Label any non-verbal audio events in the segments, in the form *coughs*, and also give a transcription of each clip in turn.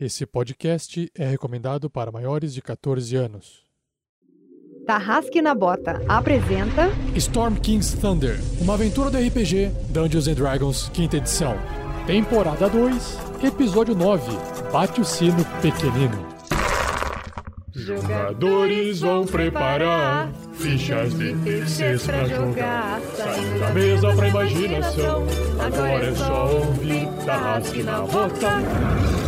Esse podcast é recomendado para maiores de 14 anos. Tarrasque na Bota apresenta Storm King's Thunder, uma aventura do RPG Dungeons and Dragons, quinta edição. Temporada 2, episódio 9, Bate o Sino Pequenino. Jogadores vão preparar fichas de terceiros pra jogar. Saindo da mesa pra imaginação. Agora é só ouvir Tarrasque na Bota.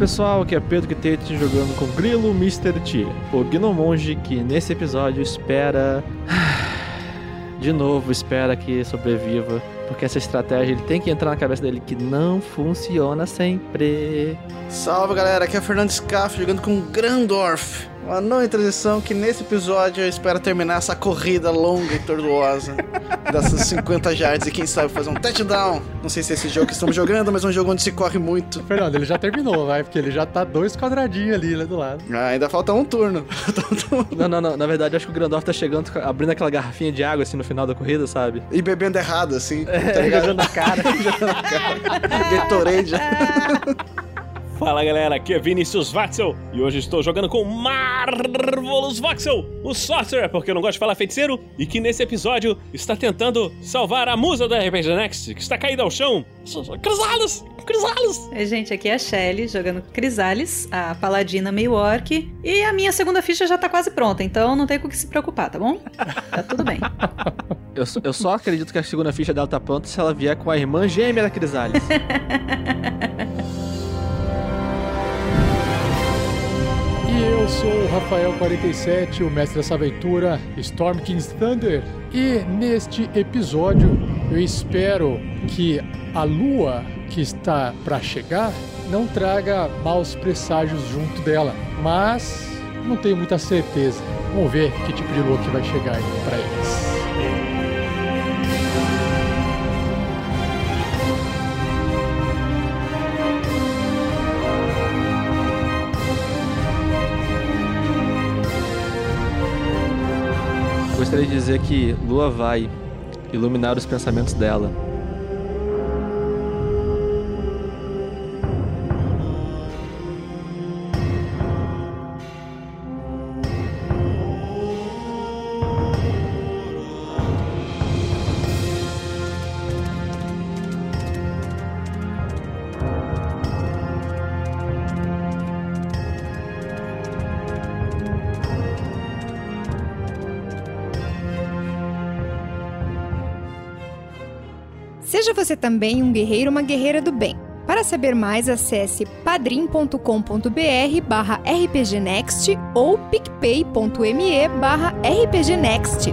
Pessoal, aqui é Pedro Quitete jogando com Grilo Mr. T, o Gnomonge que nesse episódio espera. *sighs* De novo, espera que sobreviva, porque essa estratégia ele tem que entrar na cabeça dele que não funciona sempre. Salve galera, aqui é o Fernando Scaff jogando com Grandorf. Uma nova transição que nesse episódio eu espero terminar essa corrida longa e tortuosa dessas 50 yards e quem sabe fazer um touchdown. Não sei se é esse jogo que estamos jogando, mas é um jogo onde se corre muito. Fernando, ele já terminou, vai, porque ele já tá dois quadradinhos ali, lá do lado. Ah, ainda *laughs* falta um turno. Não, não, não, na verdade eu acho que o Grandorf tá chegando, abrindo aquela garrafinha de água assim no final da corrida, sabe? e bebendo errado, assim. Tá É, ligado? jogando na cara. *laughs* Gatorade. *laughs* Fala galera, aqui é Vinícius Watzel e hoje estou jogando com Marvelous Voxel, o Sorcerer, porque eu não gosto de falar feiticeiro, e que nesse episódio está tentando salvar a musa da RPG Next, que está caída ao chão. Crisalis! Crisalis! Oi, gente, aqui é a Shelly, jogando com Crisales, a paladina meio orc. E a minha segunda ficha já tá quase pronta, então não tem com o que se preocupar, tá bom? Tá tudo bem. *laughs* Eu, só- eu só acredito que a segunda ficha dela tá pronta se ela vier com a irmã gêmea da Crisales. *laughs* Eu sou o Rafael47, o mestre dessa aventura, Storm King's Thunder. E neste episódio eu espero que a lua que está para chegar não traga maus presságios junto dela, mas não tenho muita certeza. Vamos ver que tipo de lua que vai chegar para eles. Gostaria de dizer que Lua vai iluminar os pensamentos dela. Também um guerreiro uma guerreira do bem. Para saber mais, acesse padrim.com.br barra rpgnext ou picpay.me barra rpgnext.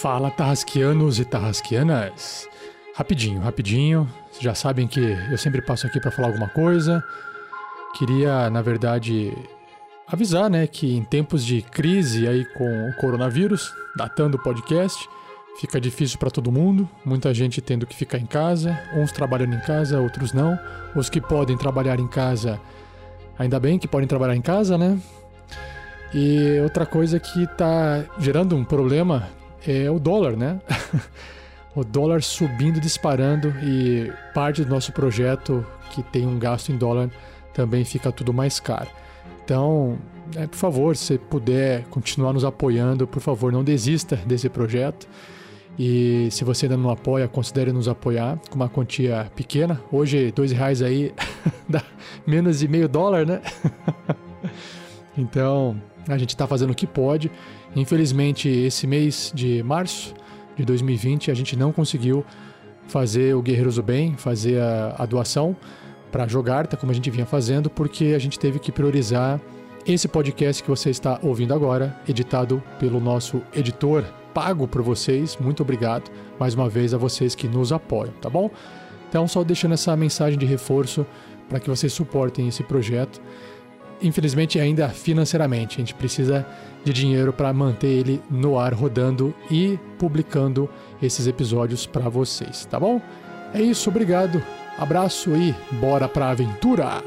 Fala, tarrasquianos e tarrasquianas. Rapidinho, rapidinho. Vocês já sabem que eu sempre passo aqui para falar alguma coisa. Queria, na verdade, avisar, né, que em tempos de crise aí com o coronavírus, datando o podcast, fica difícil para todo mundo. Muita gente tendo que ficar em casa, uns trabalhando em casa, outros não. Os que podem trabalhar em casa, ainda bem que podem trabalhar em casa, né? E outra coisa que tá gerando um problema é o dólar, né? *laughs* o dólar subindo, disparando e parte do nosso projeto que tem um gasto em dólar também fica tudo mais caro. Então, é, por favor, se puder continuar nos apoiando, por favor, não desista desse projeto. E se você ainda não apoia, considere nos apoiar com uma quantia pequena. Hoje, dois reais aí *laughs* dá menos de meio dólar, né? *laughs* então, a gente está fazendo o que pode. Infelizmente, esse mês de março de 2020, a gente não conseguiu fazer o Guerreiros do Bem, fazer a, a doação para jogar, tá como a gente vinha fazendo, porque a gente teve que priorizar Esse podcast que você está ouvindo agora, editado pelo nosso editor, pago por vocês. Muito obrigado mais uma vez a vocês que nos apoiam, tá bom? Então, só deixando essa mensagem de reforço para que vocês suportem esse projeto. Infelizmente, ainda financeiramente, a gente precisa de dinheiro para manter ele no ar rodando e publicando esses episódios para vocês, tá bom? É isso, obrigado. Abraço e bora pra aventura!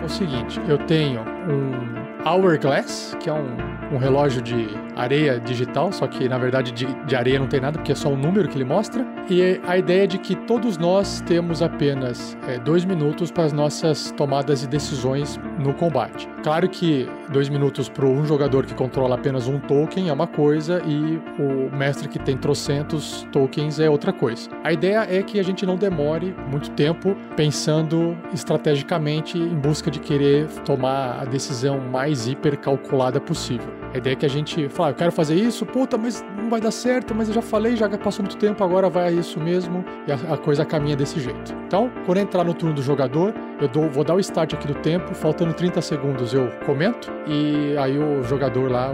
É o seguinte, eu tenho um Hourglass, que é um, um relógio de areia digital, só que na verdade de, de areia não tem nada, porque é só um número que ele mostra. E a ideia é de que todos nós temos apenas é, dois minutos para as nossas tomadas de decisões no combate. Claro que dois minutos para um jogador que controla apenas um token é uma coisa e o mestre que tem trocentos tokens é outra coisa. A ideia é que a gente não demore muito tempo pensando estrategicamente em busca de querer tomar a decisão mais hiper calculada possível. A ideia é que a gente fala, eu quero fazer isso, puta, mas não vai dar certo, mas eu já falei, já passou muito tempo, agora vai isso mesmo, e a, a coisa caminha desse jeito. Então, quando entrar no turno do jogador, eu dou, vou dar o start aqui do tempo, faltando 30 segundos eu comento, e aí o jogador lá,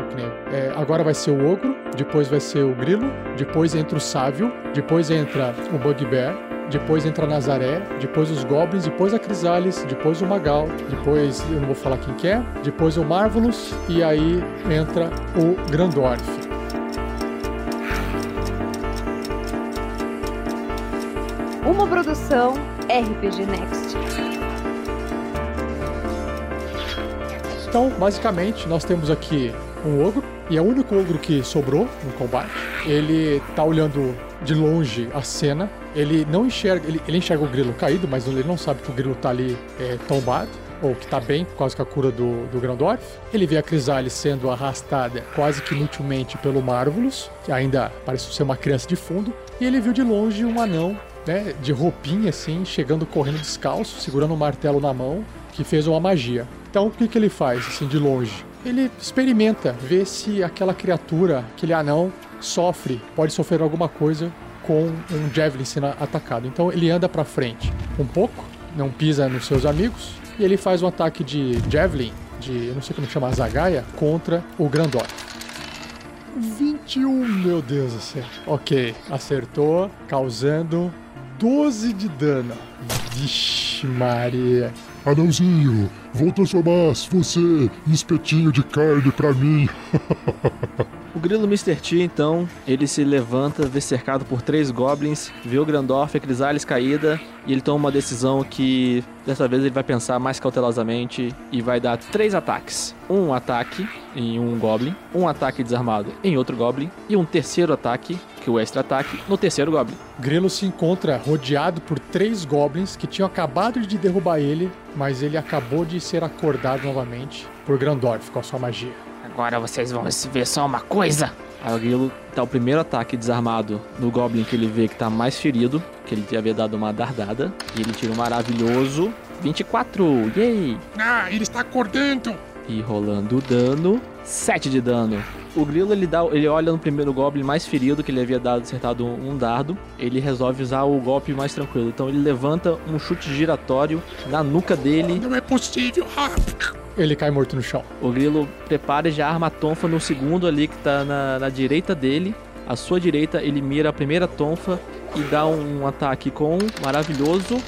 é, agora vai ser o ogro, depois vai ser o grilo, depois entra o sávio, depois entra o bugbear, depois entra Nazaré, depois os Goblins, depois a Crisales, depois o Magal, depois eu não vou falar quem que é, depois o Marvelous e aí entra o Grandorf. Uma produção RPG Next. Então, basicamente, nós temos aqui um ogro, e é o único ogro que sobrou no combate. Ele tá olhando de longe a cena. Ele não enxerga, ele, ele enxerga o grilo caído, mas ele não sabe que o grilo tá ali é, tombado. Ou que tá bem, por causa da cura do, do Grandorf. Ele vê a Crisale sendo arrastada quase que inutilmente pelo Marvelous, que ainda parece ser uma criança de fundo. E ele viu de longe um anão, né, de roupinha assim, chegando correndo descalço, segurando um martelo na mão, que fez uma magia. Então o que, que ele faz, assim, de longe? Ele experimenta ver se aquela criatura, aquele anão, sofre, pode sofrer alguma coisa com um Javelin sendo atacado. Então ele anda para frente um pouco, não pisa nos seus amigos, e ele faz um ataque de Javelin, de eu não sei como chama, Zagaia, contra o Grandorf. 21, meu Deus do céu. Ok, acertou, causando 12 de dano. Vixe, Maria. Anãozinho, vou transformar você em espetinho de carne pra mim. *laughs* O grilo Mr. T, então, ele se levanta, vê cercado por três goblins, vê o Grandorf, a Crisales caída, e ele toma uma decisão que dessa vez ele vai pensar mais cautelosamente e vai dar três ataques. Um ataque em um goblin, um ataque desarmado em outro goblin e um terceiro ataque, que é o extra ataque, no terceiro goblin. Grilo se encontra rodeado por três goblins que tinham acabado de derrubar ele, mas ele acabou de ser acordado novamente por Grandorf com a sua magia. Agora vocês vão ver só uma coisa. Aí o grilo dá o primeiro ataque desarmado no Goblin que ele vê que tá mais ferido, que ele havia dado uma dardada. E ele tira um maravilhoso 24. Yay! Ah, ele está acordando. E rolando o dano, 7 de dano. O grilo ele dá, ele olha no primeiro Goblin mais ferido, que ele havia dado acertado um, um dardo. Ele resolve usar o golpe mais tranquilo. Então ele levanta um chute giratório na nuca dele. Não é possível. Ah, Ele cai morto no chão. O grilo prepara e já arma a tonfa no segundo ali que tá na, na direita dele. À sua direita, ele mira a primeira tonfa e dá um ataque com um maravilhoso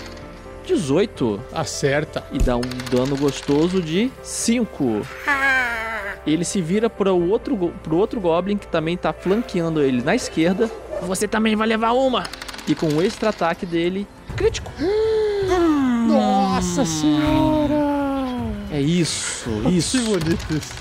18. Acerta. E dá um dano gostoso de 5. Ele se vira para o outro, pro outro Goblin que também tá flanqueando ele na esquerda. Você também vai levar uma. E com o extra ataque dele, crítico. Nossa senhora! É isso, *laughs* Que isso. bonito isso.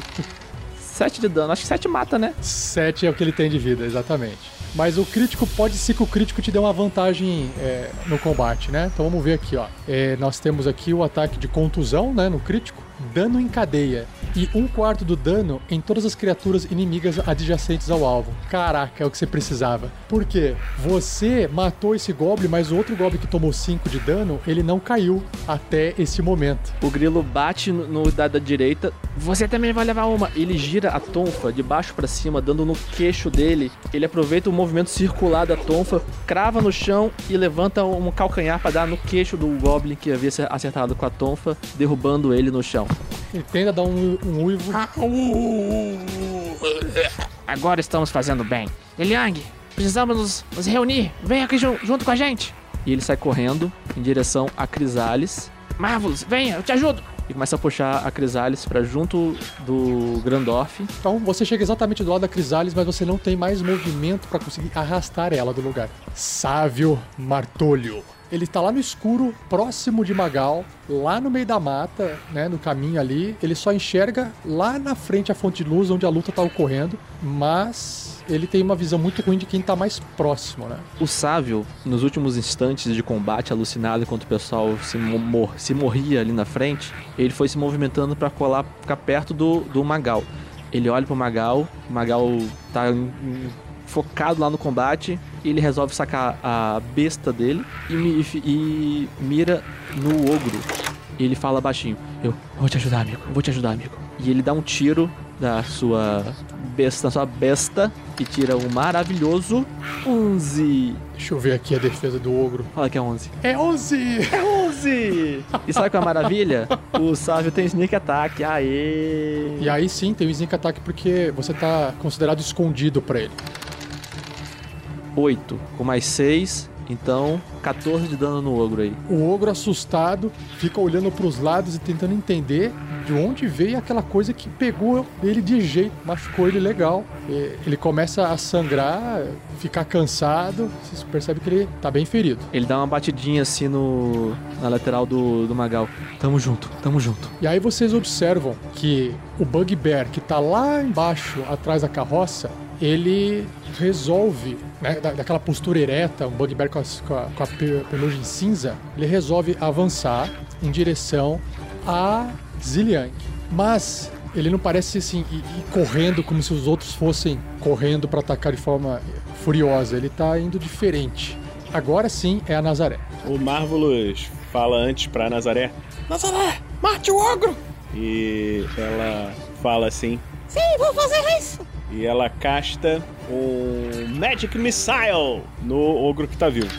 7 de dano. Acho que 7 mata, né? 7 é o que ele tem de vida, exatamente. Mas o crítico pode ser que o crítico te dê uma vantagem é, no combate, né? Então vamos ver aqui, ó. É, nós temos aqui o ataque de contusão, né? No crítico. Dano em cadeia e um quarto do dano em todas as criaturas inimigas adjacentes ao alvo. Caraca, é o que você precisava. Por quê? Você matou esse goblin, mas o outro goblin que tomou 5 de dano, ele não caiu até esse momento. O grilo bate no, no dado da direita. Você também vai levar uma. Ele gira a tonfa de baixo pra cima, dando no queixo dele. Ele aproveita o movimento circular da tonfa, crava no chão e levanta um calcanhar pra dar no queixo do goblin que havia acertado com a tonfa, derrubando ele no chão. Ele tenta dar um, um uivo. Agora estamos fazendo bem. Eliang, precisamos nos, nos reunir. Vem aqui jun- junto com a gente. E ele sai correndo em direção a Crisales Marvelous, venha, eu te ajudo. e começa a puxar a Crisales pra junto do Grandorf. Então você chega exatamente do lado da Crisales, mas você não tem mais movimento pra conseguir arrastar ela do lugar. Sávio Martolho. Ele tá lá no escuro, próximo de Magal, lá no meio da mata, né, no caminho ali. Ele só enxerga lá na frente a fonte de luz onde a luta tá ocorrendo, mas ele tem uma visão muito ruim de quem tá mais próximo, né? O Sávio, nos últimos instantes de combate alucinado enquanto o pessoal se, mo- mor- se morria ali na frente, ele foi se movimentando pra colar, ficar perto do, do Magal. Ele olha pro Magal, o Magal tá em- em- focado lá no combate, ele resolve sacar a besta dele e, e mira no ogro. E ele fala baixinho: Eu vou te ajudar, amigo, vou te ajudar, amigo. E ele dá um tiro da sua besta, da sua besta e tira um maravilhoso 11. Deixa eu ver aqui a defesa do ogro. Fala que é 11. É 11! 11! E sabe qual é a maravilha? O Sávio tem sneak attack. Aê! E aí sim, tem o sneak attack porque você tá considerado escondido pra ele. 8 com mais 6, então 14 de dano no ogro aí. O ogro assustado fica olhando pros lados e tentando entender de onde veio aquela coisa que pegou ele de jeito, machucou ele legal. Ele começa a sangrar, ficar cansado, você percebe que ele tá bem ferido. Ele dá uma batidinha assim no na lateral do, do Magal. Tamo junto, tamo junto. E aí vocês observam que o Bugbear, que tá lá embaixo, atrás da carroça, ele resolve, né, da- daquela postura ereta, um Bugbear com, as- com a, com a pe- pelugem cinza, ele resolve avançar em direção a Ziliang. Mas ele não parece assim ir, ir correndo como se os outros fossem correndo para atacar de forma furiosa. Ele tá indo diferente. Agora sim é a Nazaré. O Marvelous fala antes pra Nazaré. Nazaré, mate o ogro! E ela fala assim. Sim, vou fazer isso. E ela casta um Magic Missile no ogro que tá vivo.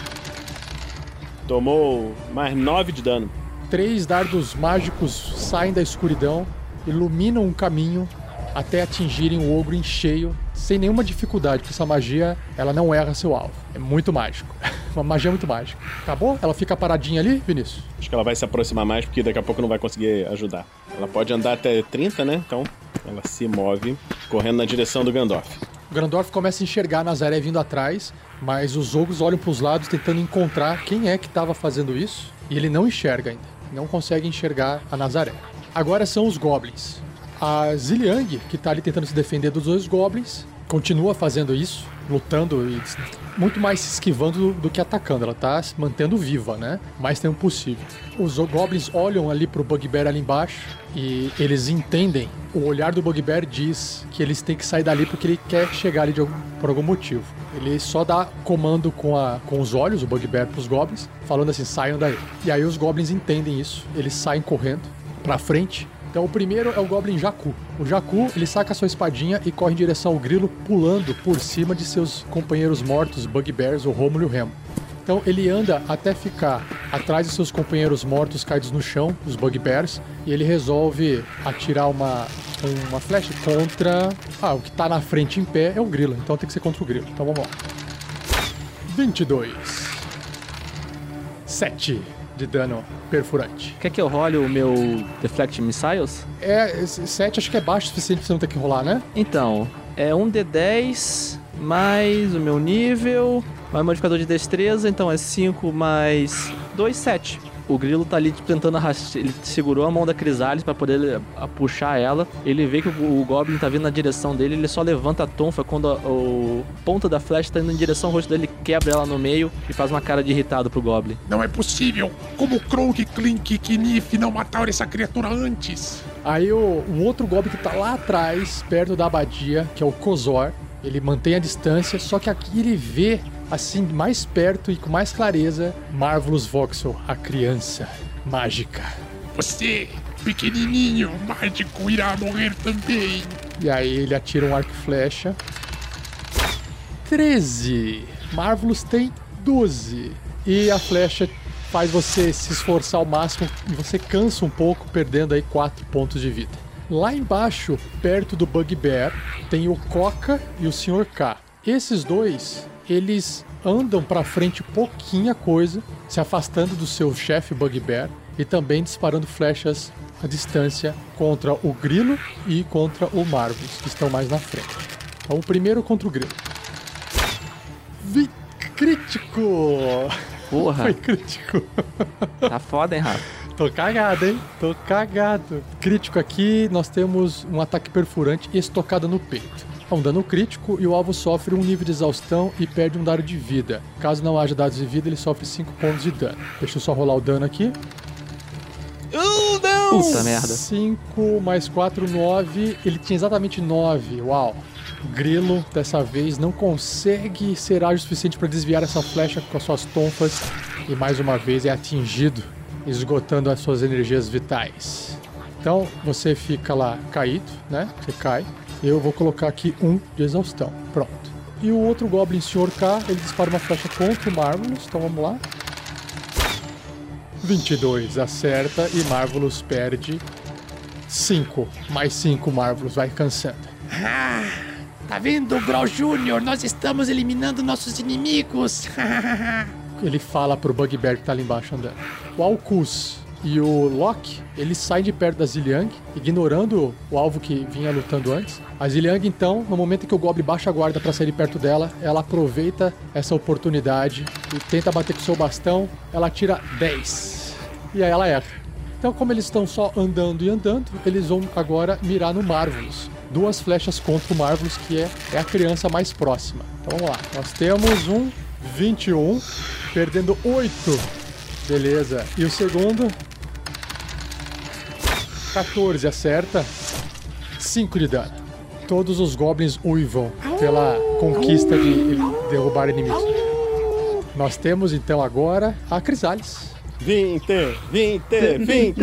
Tomou mais 9 de dano. Três dardos mágicos saem da escuridão, iluminam um caminho até atingirem o ogro em cheio, sem nenhuma dificuldade, porque essa magia ela não erra seu alvo. É muito mágico. *laughs* Uma magia muito mágica. Acabou? Ela fica paradinha ali, Vinícius? Acho que ela vai se aproximar mais porque daqui a pouco não vai conseguir ajudar. Ela pode andar até 30, né? Então ela se move correndo na direção do Gandalf. O Grandorf começa a enxergar Nazaré vindo atrás, mas os ogros olham para os lados tentando encontrar quem é que estava fazendo isso, e ele não enxerga ainda. Não consegue enxergar a Nazaré. Agora são os goblins. A Ziliang, que tá ali tentando se defender dos dois goblins, continua fazendo isso, lutando e muito mais se esquivando do, que atacando. Ela tá se mantendo viva, né? Mais tempo possível. Os goblins olham ali pro Bugbear ali embaixo e eles entendem. O olhar do Bugbear diz que eles têm que sair dali porque ele quer chegar ali algum- por algum motivo. Ele só dá comando com, a, com os olhos, o Bugbear, pros goblins, falando assim: saiam daí. E aí os goblins entendem isso, eles saem correndo pra frente. Então o primeiro é o Goblin Jacu. O Jacu, ele saca sua espadinha e corre em direção ao grilo, pulando por cima de seus companheiros mortos, Bugbears, o Rômulo e o Remo. Então ele anda até ficar atrás de seus companheiros mortos caídos no chão, os Bugbears, e ele resolve atirar uma, uma flecha contra. Ah, o que tá na frente em pé é o grilo, então tem que ser contra o grilo. Então vamos lá. 22. 7 de dano perfurante. Quer que eu role o meu Deflect Missiles? É, 7 acho que é baixo o suficiente pra você não ter que rolar, né? Então, é um D10 mais o meu nível, mais modificador de destreza, então é 5 mais 2, 7. O grilo tá ali tipo, tentando arrastar. Ele segurou a mão da Crisalis pra poder eh, puxar ela. Ele vê que o, o Goblin tá vindo na direção dele. Ele só levanta a tonfa quando a, o ponta da flecha tá indo em direção ao rosto dele. Quebra ela no meio e faz uma cara de irritado pro Goblin. Não é possível! Como Kronk, Klink e Knif não mataram essa criatura antes? Aí o, o outro Goblin que tá lá atrás, perto da abadia, que é o Kozor, ele mantém a distância, só que aqui ele vê, assim, mais perto e com mais clareza, Marvelous Voxel, a criança mágica. Você, pequenininho, mágico, irá morrer também. E aí ele atira um arco e flecha. 13. Marvelous tem 12. E a flecha faz você se esforçar ao máximo e você cansa um pouco, perdendo aí 4 pontos de vida. Lá embaixo, perto do Bugbear, tem o Coca e o Sr. K. Esses dois, eles andam pra frente pouquinha coisa, se afastando do seu chefe Bugbear e também disparando flechas à distância contra o Grilo e contra o Marvelous, que estão mais na frente. Então, o primeiro contra o Grilo. Vi crítico! Porra, Foi crítico. *laughs* tá foda, hein, Rafa? Tô cagado, hein? Tô cagado. Crítico aqui, nós temos um ataque perfurante e estocada no peito. É um dano crítico e o alvo sofre um nível de exaustão e perde um dado de vida. Caso não haja dados de vida, ele sofre 5 pontos de dano. Deixa eu só rolar o dano aqui. Uh, não! Puta merda. 5 mais 4, 9. Ele tinha exatamente 9. Uau. O Grilo, dessa vez, não consegue ser ágil o suficiente para desviar essa flecha com as suas tonfas. E mais uma vez é atingido, esgotando as suas energias vitais. Então você fica lá caído, né? Você cai. Eu vou colocar aqui um de exaustão. Pronto. E o outro Goblin Sr. K, ele dispara uma flecha contra o Marvelous. Então vamos lá. 22 acerta e Marvelous perde 5. Mais 5 Marvelous vai cansando. Ah, tá vendo, Growl Júnior? Nós estamos eliminando nossos inimigos. *laughs* Ele fala pro Bugbear que tá ali embaixo andando. O Alcus e o Loki, eles saem de perto da Ziliang, ignorando o alvo que vinha lutando antes. A Ziliang, então, no momento em que o Goblin baixa a guarda para sair de perto dela, ela aproveita essa oportunidade e tenta bater com seu bastão. Ela tira 10. E aí ela erra. Então, como eles estão só andando e andando, eles vão agora mirar no Marvelous. Duas flechas contra o Marvelous, que é, é a criança mais próxima. Então vamos lá. Nós temos um 21, perdendo 8. Beleza. E o segundo? 14, acerta. 5 de dano. Todos os goblins uivam pela conquista de derrubar inimigos. Nós temos então agora a Crisales. 20, 20, 20.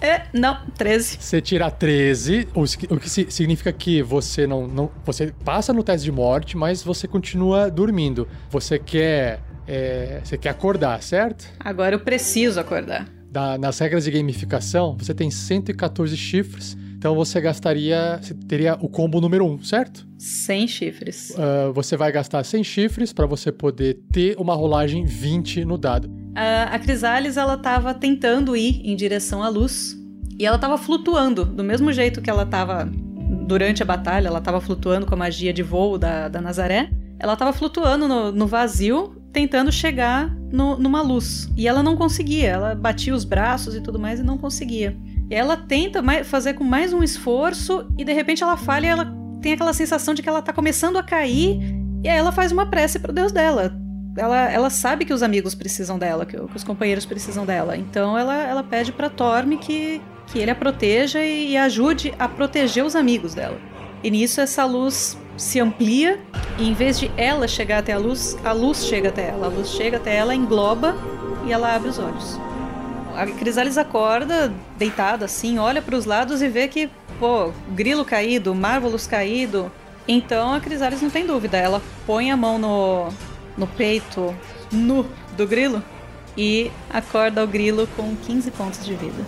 É, não, 13. Você tira 13, o que significa que você não, não. Você passa no teste de morte, mas você continua dormindo. Você quer. é, você quer acordar, certo? Agora eu preciso acordar. Da- nas regras de gamificação, você tem 114 chifres. Então você gastaria. Você teria o combo número 1, certo? Sem chifres. Ah, você vai gastar 100 chifres para você poder ter uma rolagem 20 no dado. A, a Crisales, ela tava tentando ir em direção à luz. E ela tava flutuando, do mesmo jeito que ela tava durante a batalha, ela tava flutuando com a magia de voo da, da Nazaré. Ela tava flutuando no, no vazio, tentando chegar no- numa luz. E ela não conseguia, ela batia os braços e tudo mais e não conseguia. Ela tenta mai- fazer com mais um esforço e de repente ela falha e ela tem aquela sensação de que ela tá começando a cair. E aí ela faz uma prece pro deus dela ela, ela sabe que os amigos precisam dela, que, que os companheiros precisam dela. Então ela, ela pede pra Torme que, que ele a proteja e, e ajude a proteger os amigos dela. E nisso essa luz se amplia e em vez de ela chegar até a luz, a luz chega até ela. A luz chega até ela, engloba e ela abre os olhos. A Crisales acorda, deitada assim, olha para os lados e vê que, pô, grilo caído, Marvelous caído. Então a Crisales não tem dúvida, ela põe a mão no, no peito nu do grilo e acorda o grilo com 15 pontos de vida.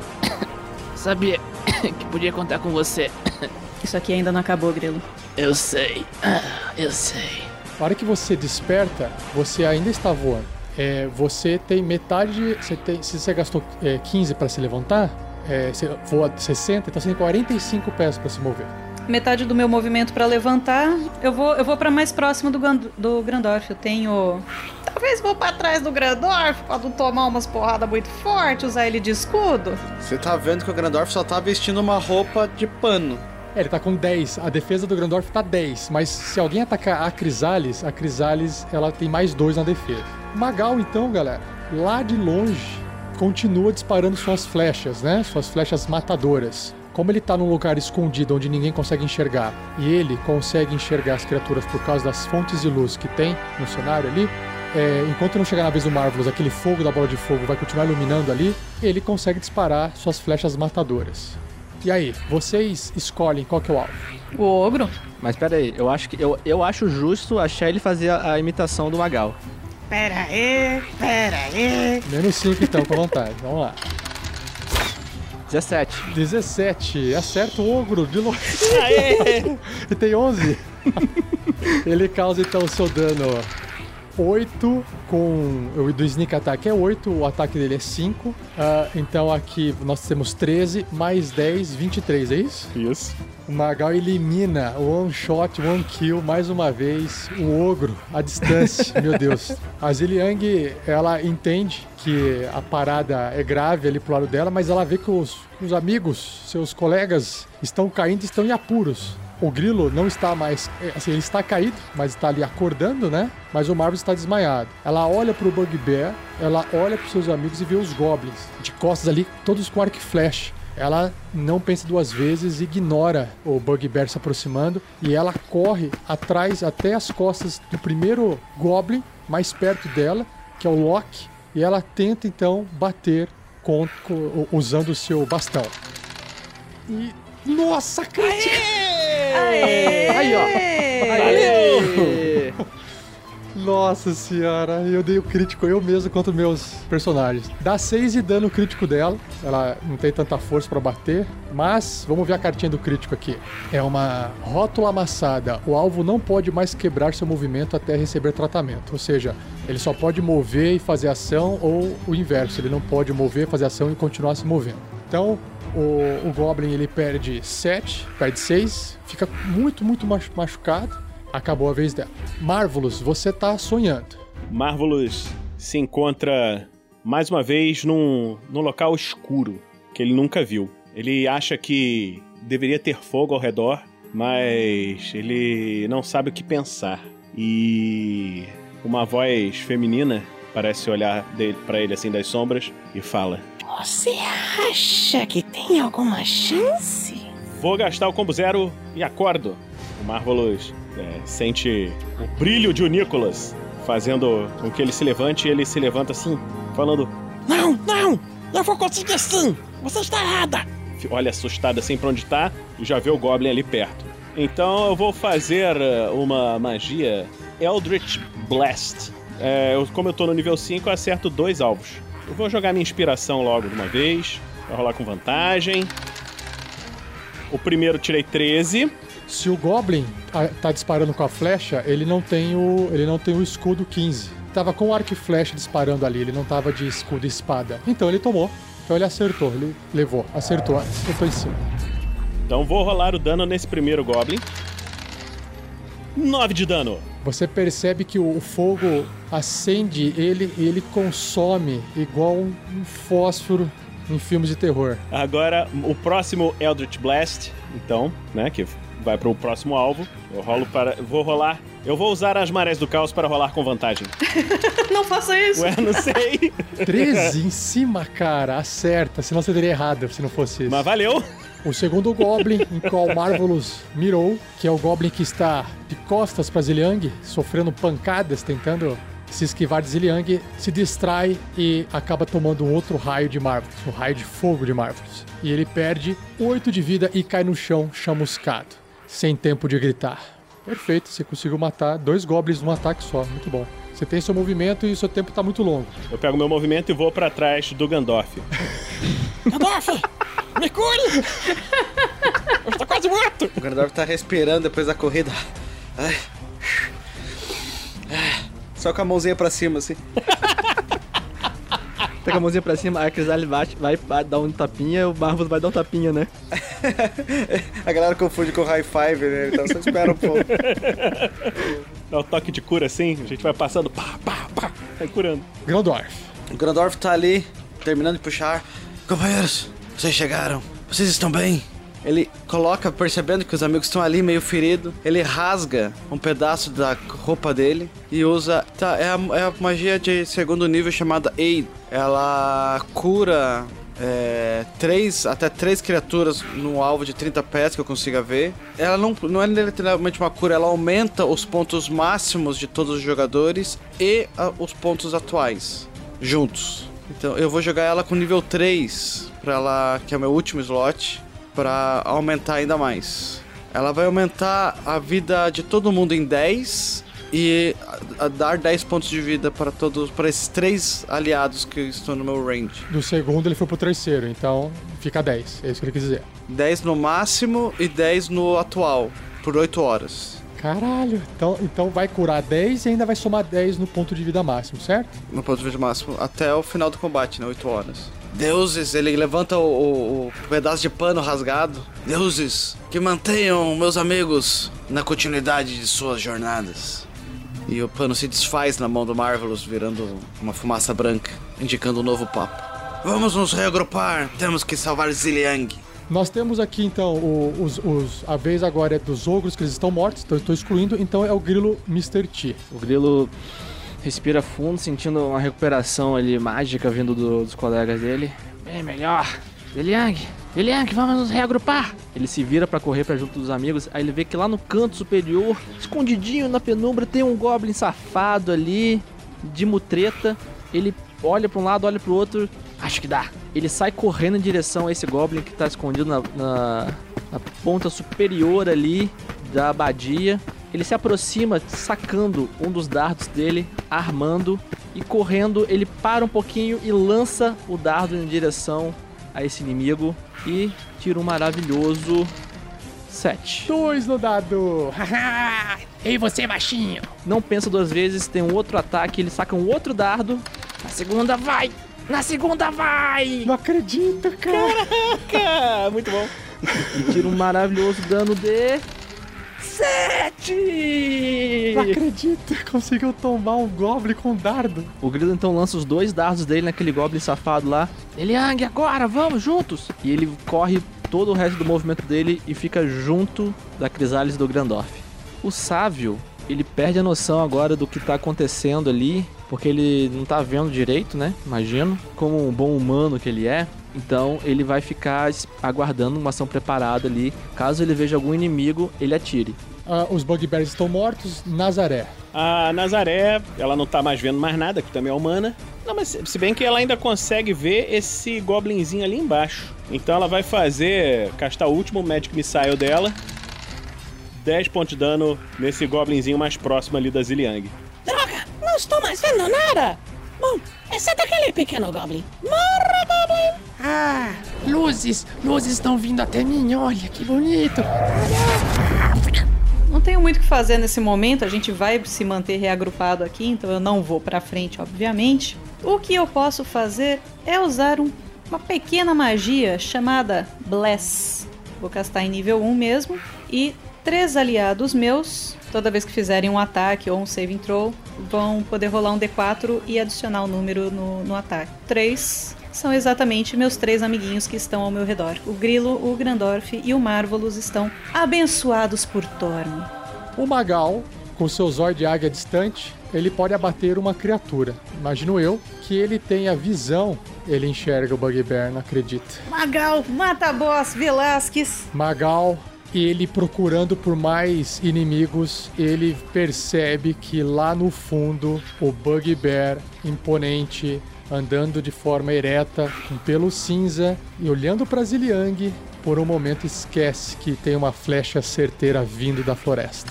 *coughs* Sabia *coughs* que podia contar com você. *coughs* Isso aqui ainda não acabou, grilo. Eu sei. Ah, eu sei. Na hora que você desperta, você ainda está voando. É, você tem metade. Você tem, se você gastou é, 15 para se levantar, é, você voa 60, então você tem 45 pés para se mover. Metade do meu movimento pra levantar, eu vou, eu vou para mais próximo do, do Grandorf. Eu tenho. Talvez vou pra trás do Grandorf pra não tomar umas porradas muito fortes, usar ele de escudo. Você tá vendo que o Grandorf só tá vestindo uma roupa de pano. É, ele tá com 10. A defesa do Grandorf tá 10. Mas se alguém atacar a Crisales, a Crisales ela tem mais 2 na defesa. Magal, então, galera, lá de longe, continua disparando suas flechas, né? Suas flechas matadoras. Como ele tá num lugar escondido onde ninguém consegue enxergar e ele consegue enxergar as criaturas por causa das fontes de luz que tem no cenário ali, é, enquanto não chegar na vez do Marvelous, aquele fogo da bola de fogo vai continuar iluminando ali, ele consegue disparar suas flechas matadoras. E aí, vocês escolhem qual que é o alvo. O ogro? Mas pera aí, eu acho que eu, eu acho justo achar ele fazer a, a imitação do Magal. Pera aí, pera aí. Menos 5 então, com vontade. Vamos lá. 17. 17. Acerta o ogro de longe. *laughs* e tem 11. *laughs* Ele causa então o seu dano 8 com. O do Sneak Attack é 8, o ataque dele é 5. Ah, então aqui nós temos 13 mais 10, 23, é isso? Isso. O Magal elimina o one shot, one kill, mais uma vez, o ogro, à distância, *laughs* meu Deus. A Ziliang, ela entende que a parada é grave ali pro lado dela, mas ela vê que os, os amigos, seus colegas, estão caindo e estão em apuros. O grilo não está mais. é, Assim, ele está caído, mas está ali acordando, né? Mas o Marvel está desmaiado. Ela olha pro Bugbear, ela olha pros seus amigos e vê os goblins de costas ali, todos com arco e flecha. Ela não pensa duas vezes, ignora o Bugbear se aproximando e ela corre atrás até as costas do primeiro Goblin, mais perto dela, que é o Loki, e ela tenta então bater com, com- usando o seu bastão. E. Nossa, crítica! Aí, ó. Aê! Nossa senhora, eu dei o crítico eu mesmo contra meus personagens. Dá 6 de dano crítico dela. Ela não tem tanta força pra bater. Mas, vamos ver a cartinha do crítico aqui. É uma rótula amassada. O alvo não pode mais quebrar seu movimento até receber tratamento. Ou seja, ele só pode mover e fazer ação, ou o inverso. Ele não pode mover, fazer ação e continuar se movendo. Então, o, o Goblin ele perde 7, perde 6, fica muito, muito machu- machucado. Acabou a vez dela. Marvelous, você tá sonhando. Marvelous se encontra mais uma vez num, num local escuro que ele nunca viu. Ele acha que deveria ter fogo ao redor, mas ele não sabe o que pensar. E uma voz feminina parece olhar para ele assim das sombras e fala: Você acha que tem alguma chance? Vou gastar o combo zero e acordo. O Marvelous é, sente o brilho de o Nicholas fazendo com que ele se levante e ele se levanta assim, falando: Não, não! Eu vou conseguir sim! Você está errada! olha assustado assim pra onde tá e já vê o Goblin ali perto. Então eu vou fazer eh, uma magia Eldritch Blast. É, como eu tô no nível 5, eu acerto dois alvos. Eu vou jogar minha inspiração logo de uma vez. Vai rolar com vantagem. O primeiro tirei 13. Se o Goblin ah, tá disparando com a flecha, ele não tem o, ele não tem o escudo 15. Tava com o arco e flecha disparando ali, ele não tava de escudo e espada. Então ele tomou. Então ele acertou, ele levou, acertou, acertou em cima. Então vou rolar o dano nesse primeiro Goblin. 9 de dano. Você percebe que o fogo acende ele e ele consome igual um fósforo em filmes de terror. Agora, o próximo Eldritch Blast, então, né, que vai pro próximo alvo. Eu rolo para. Vou rolar. Eu vou usar as marés do caos para rolar com vantagem. *laughs* Não faça isso! Ué, não sei. *laughs* 13 em cima, cara, acerta, senão você teria errado se não fosse isso. Mas valeu. O segundo Goblin, em qual *laughs* Marvelous mirou, que é o Goblin que está de costas para Ziliang, sofrendo pancadas, tentando se esquivar de Ziliang, se distrai e acaba tomando um outro raio de Marvelous, um raio de fogo de Marvelous. E ele perde 8 de vida e cai no chão chamuscado, sem tempo de gritar. Perfeito, você conseguiu matar dois Goblins num ataque só, muito bom. Você tem seu movimento e seu tempo tá muito longo. Eu pego meu movimento e vou pra trás do Gandalf. Gandalf! Me cure! Eu estou quase morto! O Grandorf tá respirando depois da corrida. Ai. Só com a mãozinha pra cima, assim. *laughs* Pega a mãozinha pra cima, a Crisale vai, vai, vai dar um tapinha, o Marvel vai dar um tapinha, né? *laughs* A galera confunde com high five, né? Então só espera um pouco. Dá o toque de cura assim, a gente vai passando. Pá, pá, pá. Vai curando. Grandorf. O Grandorf tá ali, terminando de puxar. Companheiros, vocês chegaram. Vocês estão bem? Ele coloca, percebendo que os amigos estão ali meio feridos, ele rasga um pedaço da roupa dele e usa. Tá, é a, é a magia de segundo nível chamada Aid. Ela cura é, três, até três criaturas no alvo de 30 pés que eu consiga ver. Ela não, não é literalmente uma cura, ela aumenta os pontos máximos de todos os jogadores e a, os pontos atuais juntos. Então eu vou jogar ela com nível 3 para ela, que é o meu último slot, para aumentar ainda mais. Ela vai aumentar a vida de todo mundo em 10 e a, a dar 10 pontos de vida para todos para esses três aliados que estão no meu range. Do segundo ele foi pro terceiro, então fica 10. É isso que ele quis dizer. 10 no máximo e 10 no atual, por 8 horas. Caralho. Então, então vai curar 10 e ainda vai somar 10 no ponto de vida máximo, certo? No ponto de vida máximo, até o final do combate, né? 8 horas. Deuses, ele levanta o, o- o pedaço de pano rasgado. Deuses, que mantenham meus amigos na continuidade de suas jornadas. E o pano se desfaz na mão do Marvelous, virando uma fumaça branca, indicando um novo papo. Vamos nos reagrupar, temos que salvar Ziliang. Nós temos aqui então o- os, os- a vez agora é dos ogros que eles estão mortos, então eu estou excluindo, então é o grilo Mr. T. O grilo respira fundo, sentindo uma recuperação ali mágica vindo do- dos colegas dele. Bem melhor. Eliang, Eliang, vamos nos reagrupar. Ele se vira pra correr pra junto dos amigos, aí ele vê que lá no canto superior, escondidinho na penumbra, tem um goblin safado ali, de mutreta. Ele olha pra um lado, olha pro outro, acho que dá. Ele sai correndo em direção a esse goblin que tá escondido na, na- na ponta superior ali da abadia. Ele se aproxima, sacando um dos dardos dele, armando e correndo. Ele para um pouquinho e lança o dardo em direção a esse inimigo e tira um maravilhoso 7. Dois no dado. Haha! Ei, você, baixinho. Não pensa duas vezes, tem um outro ataque, ele saca um outro dardo. Na segunda vai. Na segunda vai. Não acredito, cara. Ah, muito bom. E tira um maravilhoso dano de. 7! Não acredito. Conseguiu tombar um goblin com dardo. O grilo então lança os dois dardos dele naquele goblin safado lá. Eliang, agora, vamos juntos. E ele corre todo o resto do movimento dele e fica junto da Crisálise do Grandorf. O Sávio, ele perde a noção agora do que tá acontecendo ali, porque ele não tá vendo direito, né? Imagino. Como um bom humano que ele é. Então ele vai ficar aguardando uma ação preparada ali. Caso ele veja algum inimigo, ele atire. Ah, os bugbears estão mortos. Nazaré. A Nazaré, ela não tá mais vendo mais nada, que também é humana. Não, mas se bem que ela ainda consegue ver esse goblinzinho ali embaixo. Então ela vai fazer, castar o último Magic Missile dela. 10 pontos de dano nesse goblinzinho mais próximo ali da Ziliang. Não estou mais vendo nada. Bom, exceto aquele pequeno Goblin. Morra, Goblin! Ah, luzes. Luzes estão vindo até mim. Olha que bonito. Não tenho muito o que fazer nesse momento, a gente vai se manter reagrupado aqui, então eu não vou pra frente, obviamente. O que eu posso fazer é usar um- uma pequena magia chamada Bless. Vou castar em nível 1 mesmo. E três aliados meus, toda vez que fizerem um ataque ou um saving throw, vão poder rolar um D4 e adicionar o número no, no ataque. Três são exatamente meus três amiguinhos que estão ao meu redor. O Grilo, o Grandorf e o Marvelous estão abençoados por Thorne. O Magal, com seu zóio de águia distante, ele pode abater uma criatura. Imagino eu que ele tenha visão. Ele enxerga o Bugbear, não acredita. Magal, mata boss, Velasquez. Magal, ele procurando por mais inimigos, ele percebe que lá no fundo o Bugbear imponente, andando de forma ereta, com pelo cinza e olhando para Ziliang, por um momento esquece que tem uma flecha certeira vindo da floresta.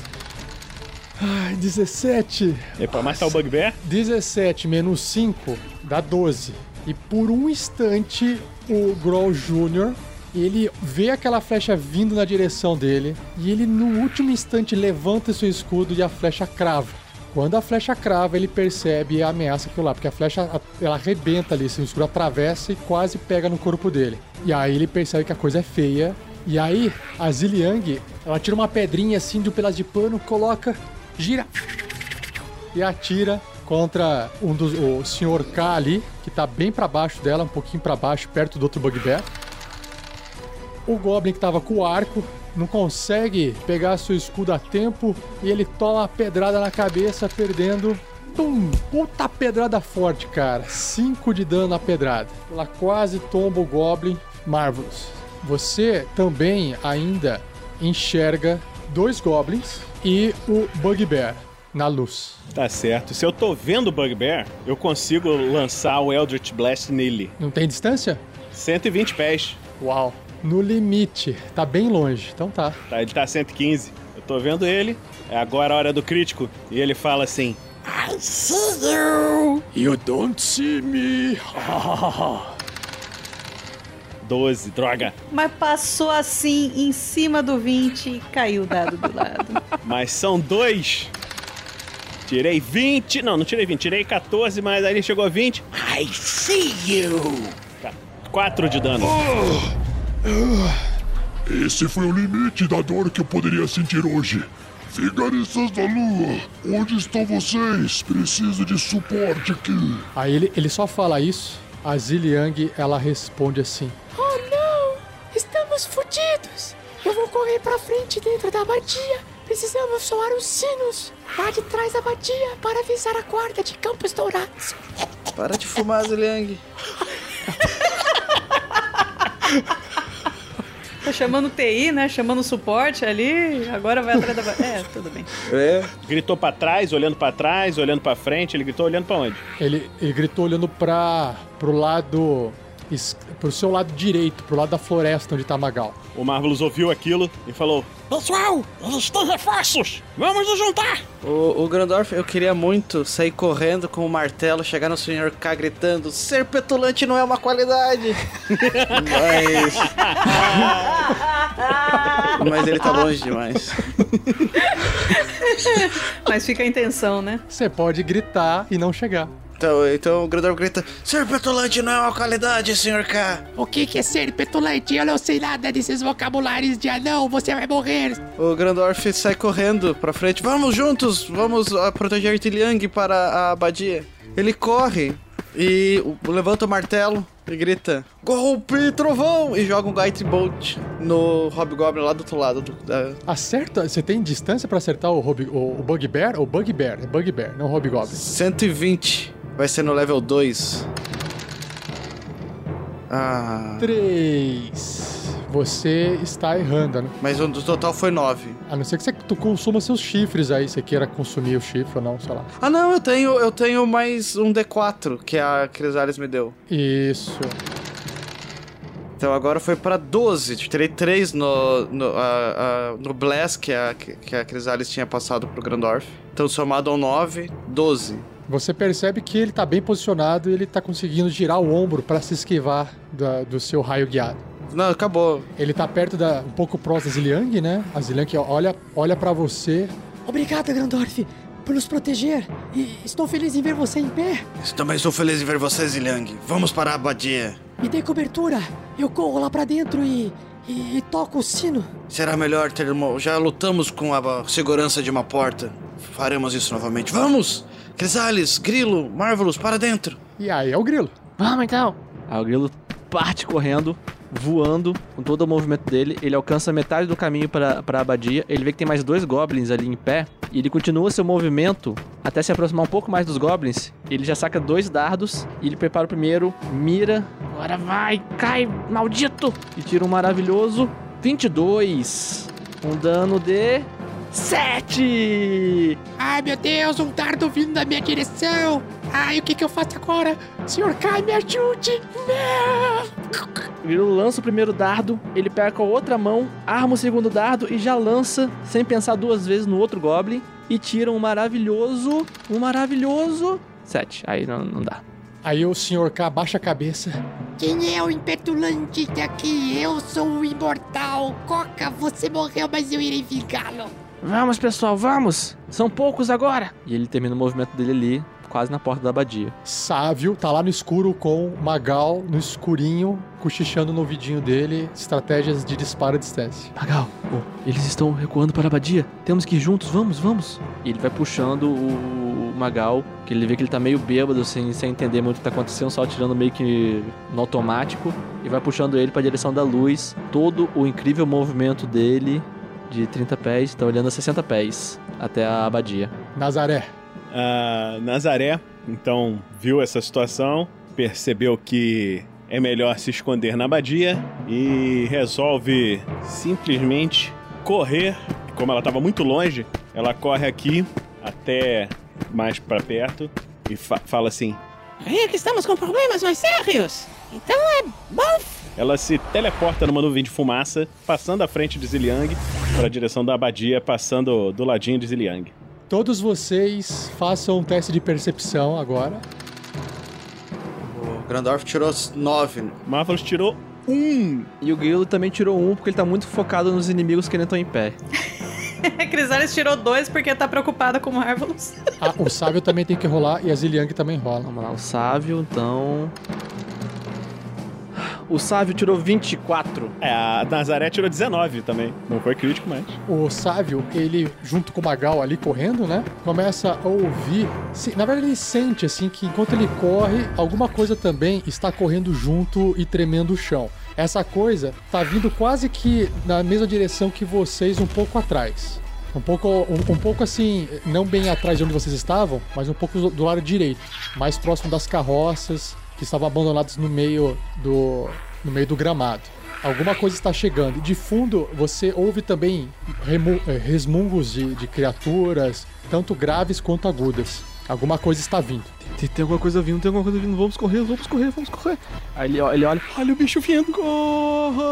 Ai, 17. E pra matar o Bugbear, 17 menos 5 dá 12. E por um instante, o Growl Jr. ele vê aquela flecha vindo na direção dele e ele no último instante levanta seu escudo e a flecha crava. Quando a flecha crava, ele percebe a ameaça que lá, porque a flecha ela arrebenta ali, seu escudo atravessa e quase pega no corpo dele. E aí ele percebe que a coisa é feia. E aí a Ziliang, ela tira uma pedrinha assim de um pedaço de pano, coloca, gira e atira contra um dos, o Sr. K ali, que tá bem pra baixo dela, um pouquinho pra baixo, perto do outro Bugbear. O Goblin que tava com o arco não consegue pegar seu escudo a tempo e ele toma uma pedrada na cabeça, perdendo. Tum! Puta pedrada forte, cara. 5 de dano na pedrada. Ela quase tomba o Goblin. Marvelous. Você também ainda enxerga dois Goblins e o Bugbear na luz. Tá certo. Se eu tô vendo o Bugbear, eu consigo lançar o Eldritch Blast nele. Não tem distância? 120 pés. Uau. No limite. Tá bem longe. Então tá. Tá, ele tá a 115. Eu tô vendo ele. É agora a hora do crítico. E ele fala assim: I see you. You don't see me. *laughs* 12, droga. Mas passou assim em cima do 20 e caiu o dado do lado. *laughs* Mas são dois. Tirei 20. Não, não tirei 20. Tirei 14, mas aí chegou a 20. I see you. 4 de dano. Esse foi o limite da dor que eu poderia sentir hoje. Vigaristas da Lua, onde estão vocês? Preciso de suporte aqui. Aí ele, ele só fala isso. A Ziliang, ela responde assim. Oh não! Estamos fodidos! Eu vou correr pra frente dentro da abadia. Precisamos soar os sinos lá de trás da abadia para avisar a guarda de Campos Dourados. Para de fumar, Ziliang. *laughs* Tá chamando TI, né? Chamando suporte ali. Agora vai atrás da. É, tudo bem. É. Gritou pra trás, olhando pra trás, olhando pra frente. Ele gritou olhando pra onde? Ele, ele gritou olhando pra, pro lado. Pro seu lado direito, pro lado da floresta onde tá Magal. O Marvelous ouviu aquilo e falou: Pessoal, eles têm reforços. Vamos nos juntar. O, o Grandorf, eu queria muito sair correndo com o martelo, chegar no Sr. K gritando: Ser petulante não é uma qualidade. Mas. *laughs* Mas ele tá longe demais. Mas fica a intenção, né? Você pode gritar e não chegar. Então, então o Grandorf grita: Ser petulante não é uma qualidade, Sr. K. O que que é ser petulante? Eu não sei nada desses vocabulários de anão. Você vai morrer. O Grandorf sai correndo pra frente. Vamos juntos, vamos ah, proteger Tiliang para a abadia. Ele corre e o- levanta o martelo e grita: Golpe, trovão! E joga um Guide Bolt no Hobgoblin lá do outro lado. do- da... Acerta? Você tem distância pra acertar o, Hob, o, o Bugbear? O Bugbear, é Bugbear, não Hobgoblin. 120. Vai ser no level 2. Ah. 3. Você está errando, né? Mas o do total foi 9. A não ser que você tu consuma seus chifres aí, você queira consumir o chifre ou não, sei lá. Ah, não, eu tenho, eu tenho mais um D4 que a Crisales me deu. Isso. Então agora foi pra 12. Tirei 3 no, no, a- a- no Blast que a, que a Crisales tinha passado pro Grandorf. Então somado ao 9, 12. Você percebe que ele tá bem posicionado e ele tá conseguindo girar o ombro pra se esquivar da- do seu raio guiado. Não, acabou. Ele tá perto da. um pouco próximo da Ziliang, né? A Ziliang olha, olha para você. Obrigado, Grandorf, por nos proteger. E estou feliz em ver você em pé. Também estou feliz em ver você, Ziliang. Vamos para a abadia. Me dê cobertura. Eu corro lá pra dentro e, e, e toco o sino. Será melhor ter. Já lutamos com a segurança de uma porta. Faremos isso novamente. Vamos! Crisales, Grilo, Marvelous, para dentro. E aí é o grilo. Vamos então. Aí o grilo parte correndo, voando, com todo o movimento dele. Ele alcança metade do caminho para a abadia. Ele vê que tem mais dois goblins ali em pé. E ele continua seu movimento até se aproximar um pouco mais dos goblins. Ele já saca dois dardos. E ele prepara o primeiro, mira. Agora vai, cai, maldito! E tira um maravilhoso 22. Um dano de 7! Ai, meu Deus, um dardo vindo da minha direção. Ai, o que que eu faço agora? Senhor Kai, me ajude. Não. O Grilo lança o primeiro dardo, ele pega com a outra mão, arma o segundo dardo e já lança, sem pensar duas vezes, no outro Goblin. E tira um maravilhoso. Um maravilhoso. 7. Aí não, não dá. Aí o senhor K abaixa a cabeça. Quem é o impetulante daqui? Eu sou o imortal. Coca, você morreu, mas eu irei vingá-lo. Vamos, pessoal, vamos! São poucos agora! E ele termina o movimento dele ali, quase na porta da abadia. Sávio tá lá no escuro com Magal no escurinho, cochichando no ouvidinho dele, estratégias de disparo à distância. Magal, oh, eles estão recuando para a abadia. Temos que ir juntos, vamos, vamos. E ele vai puxando o Magal, que ele vê que ele tá meio bêbado, sem, sem entender muito o que tá acontecendo, só tirando meio que no automático, e vai puxando ele para a direção da luz. Todo o incrível movimento dele de 30 pés, tá olhando a 60 pés até a abadia. Nazaré. A Nazaré, então, viu essa situação, percebeu que é melhor se esconder na abadia e resolve simplesmente correr. Como ela estava muito longe, ela corre aqui até mais para perto e fa fala assim: Aí é que estamos com problemas mais sérios. Então é bom. Ela se teleporta numa nuvem de fumaça, passando à frente de Ziliang para a direção da abadia, passando do ladinho de Ziliang. Todos vocês façam um teste de percepção agora. O Grandorf tirou 9. Marvelous tirou um. E o Grilo também tirou um porque ele tá muito focado nos inimigos que ainda estão em pé. *laughs* Crisales tirou dois porque tá preocupada com Marvelous. Ah, o Sávio também tem que rolar e a Ziliang também rola. Vamos lá, o Sávio, então. O Sávio tirou 24. É, a Nazaré tirou 19 também. Não foi crítico, mas. O Sávio, ele, junto com o Magal ali correndo, né? Começa a ouvir. se- Na verdade, ele sente, assim, que enquanto ele corre, alguma coisa também está correndo junto e tremendo o chão. Essa coisa tá vindo quase que na mesma direção que vocês, um pouco atrás. Um pouco, um, um pouco assim, não bem atrás de onde vocês estavam, mas um pouco do, do lado direito, mais próximo das carroças que estavam abandonadas no meio do, no meio do gramado. Alguma coisa está chegando. De fundo, você ouve também eh, resmungos de, de criaturas, tanto graves quanto agudas. Alguma coisa está vindo. Tem, tem alguma coisa vindo, tem alguma coisa vindo. Vamos correr, vamos correr, vamos correr. Aí ele, ele olha, olha o bicho vindo. Corra!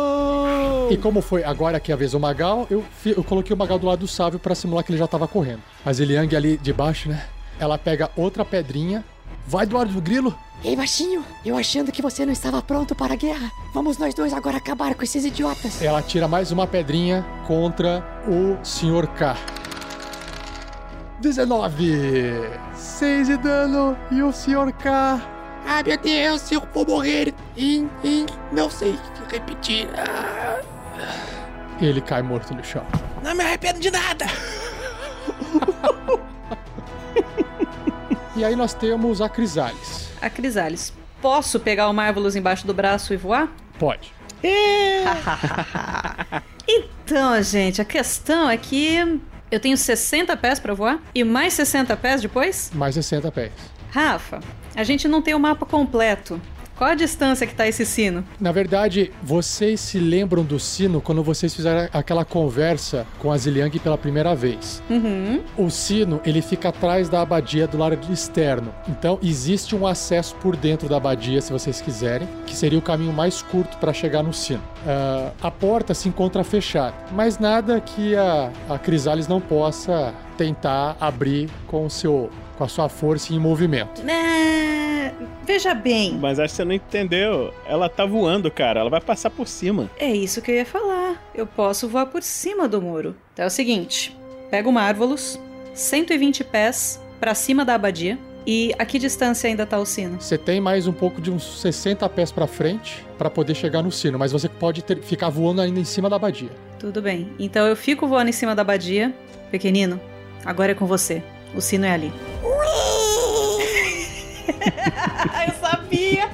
E como foi agora que avisou o Magal, eu, eu coloquei o Magal do lado do Sávio para simular que ele já estava correndo. A Ziliang ali de baixo, né? Ela pega outra pedrinha, vai do lado do grilo. Ei, baixinho, eu achando que você não estava pronto para a guerra. Vamos nós dois agora acabar com esses idiotas. Ela tira mais uma pedrinha contra o Sr. K. 19! 6 de dano e o Sr. K. Ah, meu Deus, eu vou morrer em, em, não sei repetir. Ah, Ele cai morto no chão. não me arrependo de nada. *laughs* E aí nós temos a Crisales. A Crisales. Posso pegar o Marvelous embaixo do braço e voar? Pode. *laughs* Então, gente, a questão é que eu tenho 60 pés pra voar e mais 60 pés depois? Mais 60 pés. Rafa, a gente não tem o mapa completo. Qual a distância que tá esse sino? Na verdade, vocês se lembram do sino quando vocês fizeram aquela conversa com a Ziliang pela primeira vez. Uhum. O sino, ele fica atrás da abadia do lado externo. Então, existe um acesso por dentro da abadia, se vocês quiserem, que seria o caminho mais curto para chegar no sino. Ah, a porta se encontra fechada, mas nada que a, a Crisales não possa tentar abrir com, o seu, com a sua força em movimento. É... Veja bem, Mas acho que você não entendeu. Ela tá voando, cara. Ela vai passar por cima. é isso que eu ia falar. Eu posso voar por cima do muro. Então é o seguinte: pega o Marvelous, 120 pés pra cima da abadia. E a que distância ainda tá o sino? Você tem mais um pouco de uns 60 pés para frente para poder chegar no sino, mas você pode ter- ficar voando ainda em cima da abadia. Tudo bem. Então eu fico voando em cima da abadia. Pequenino, agora é com você. O sino é ali. *laughs* eu sabia!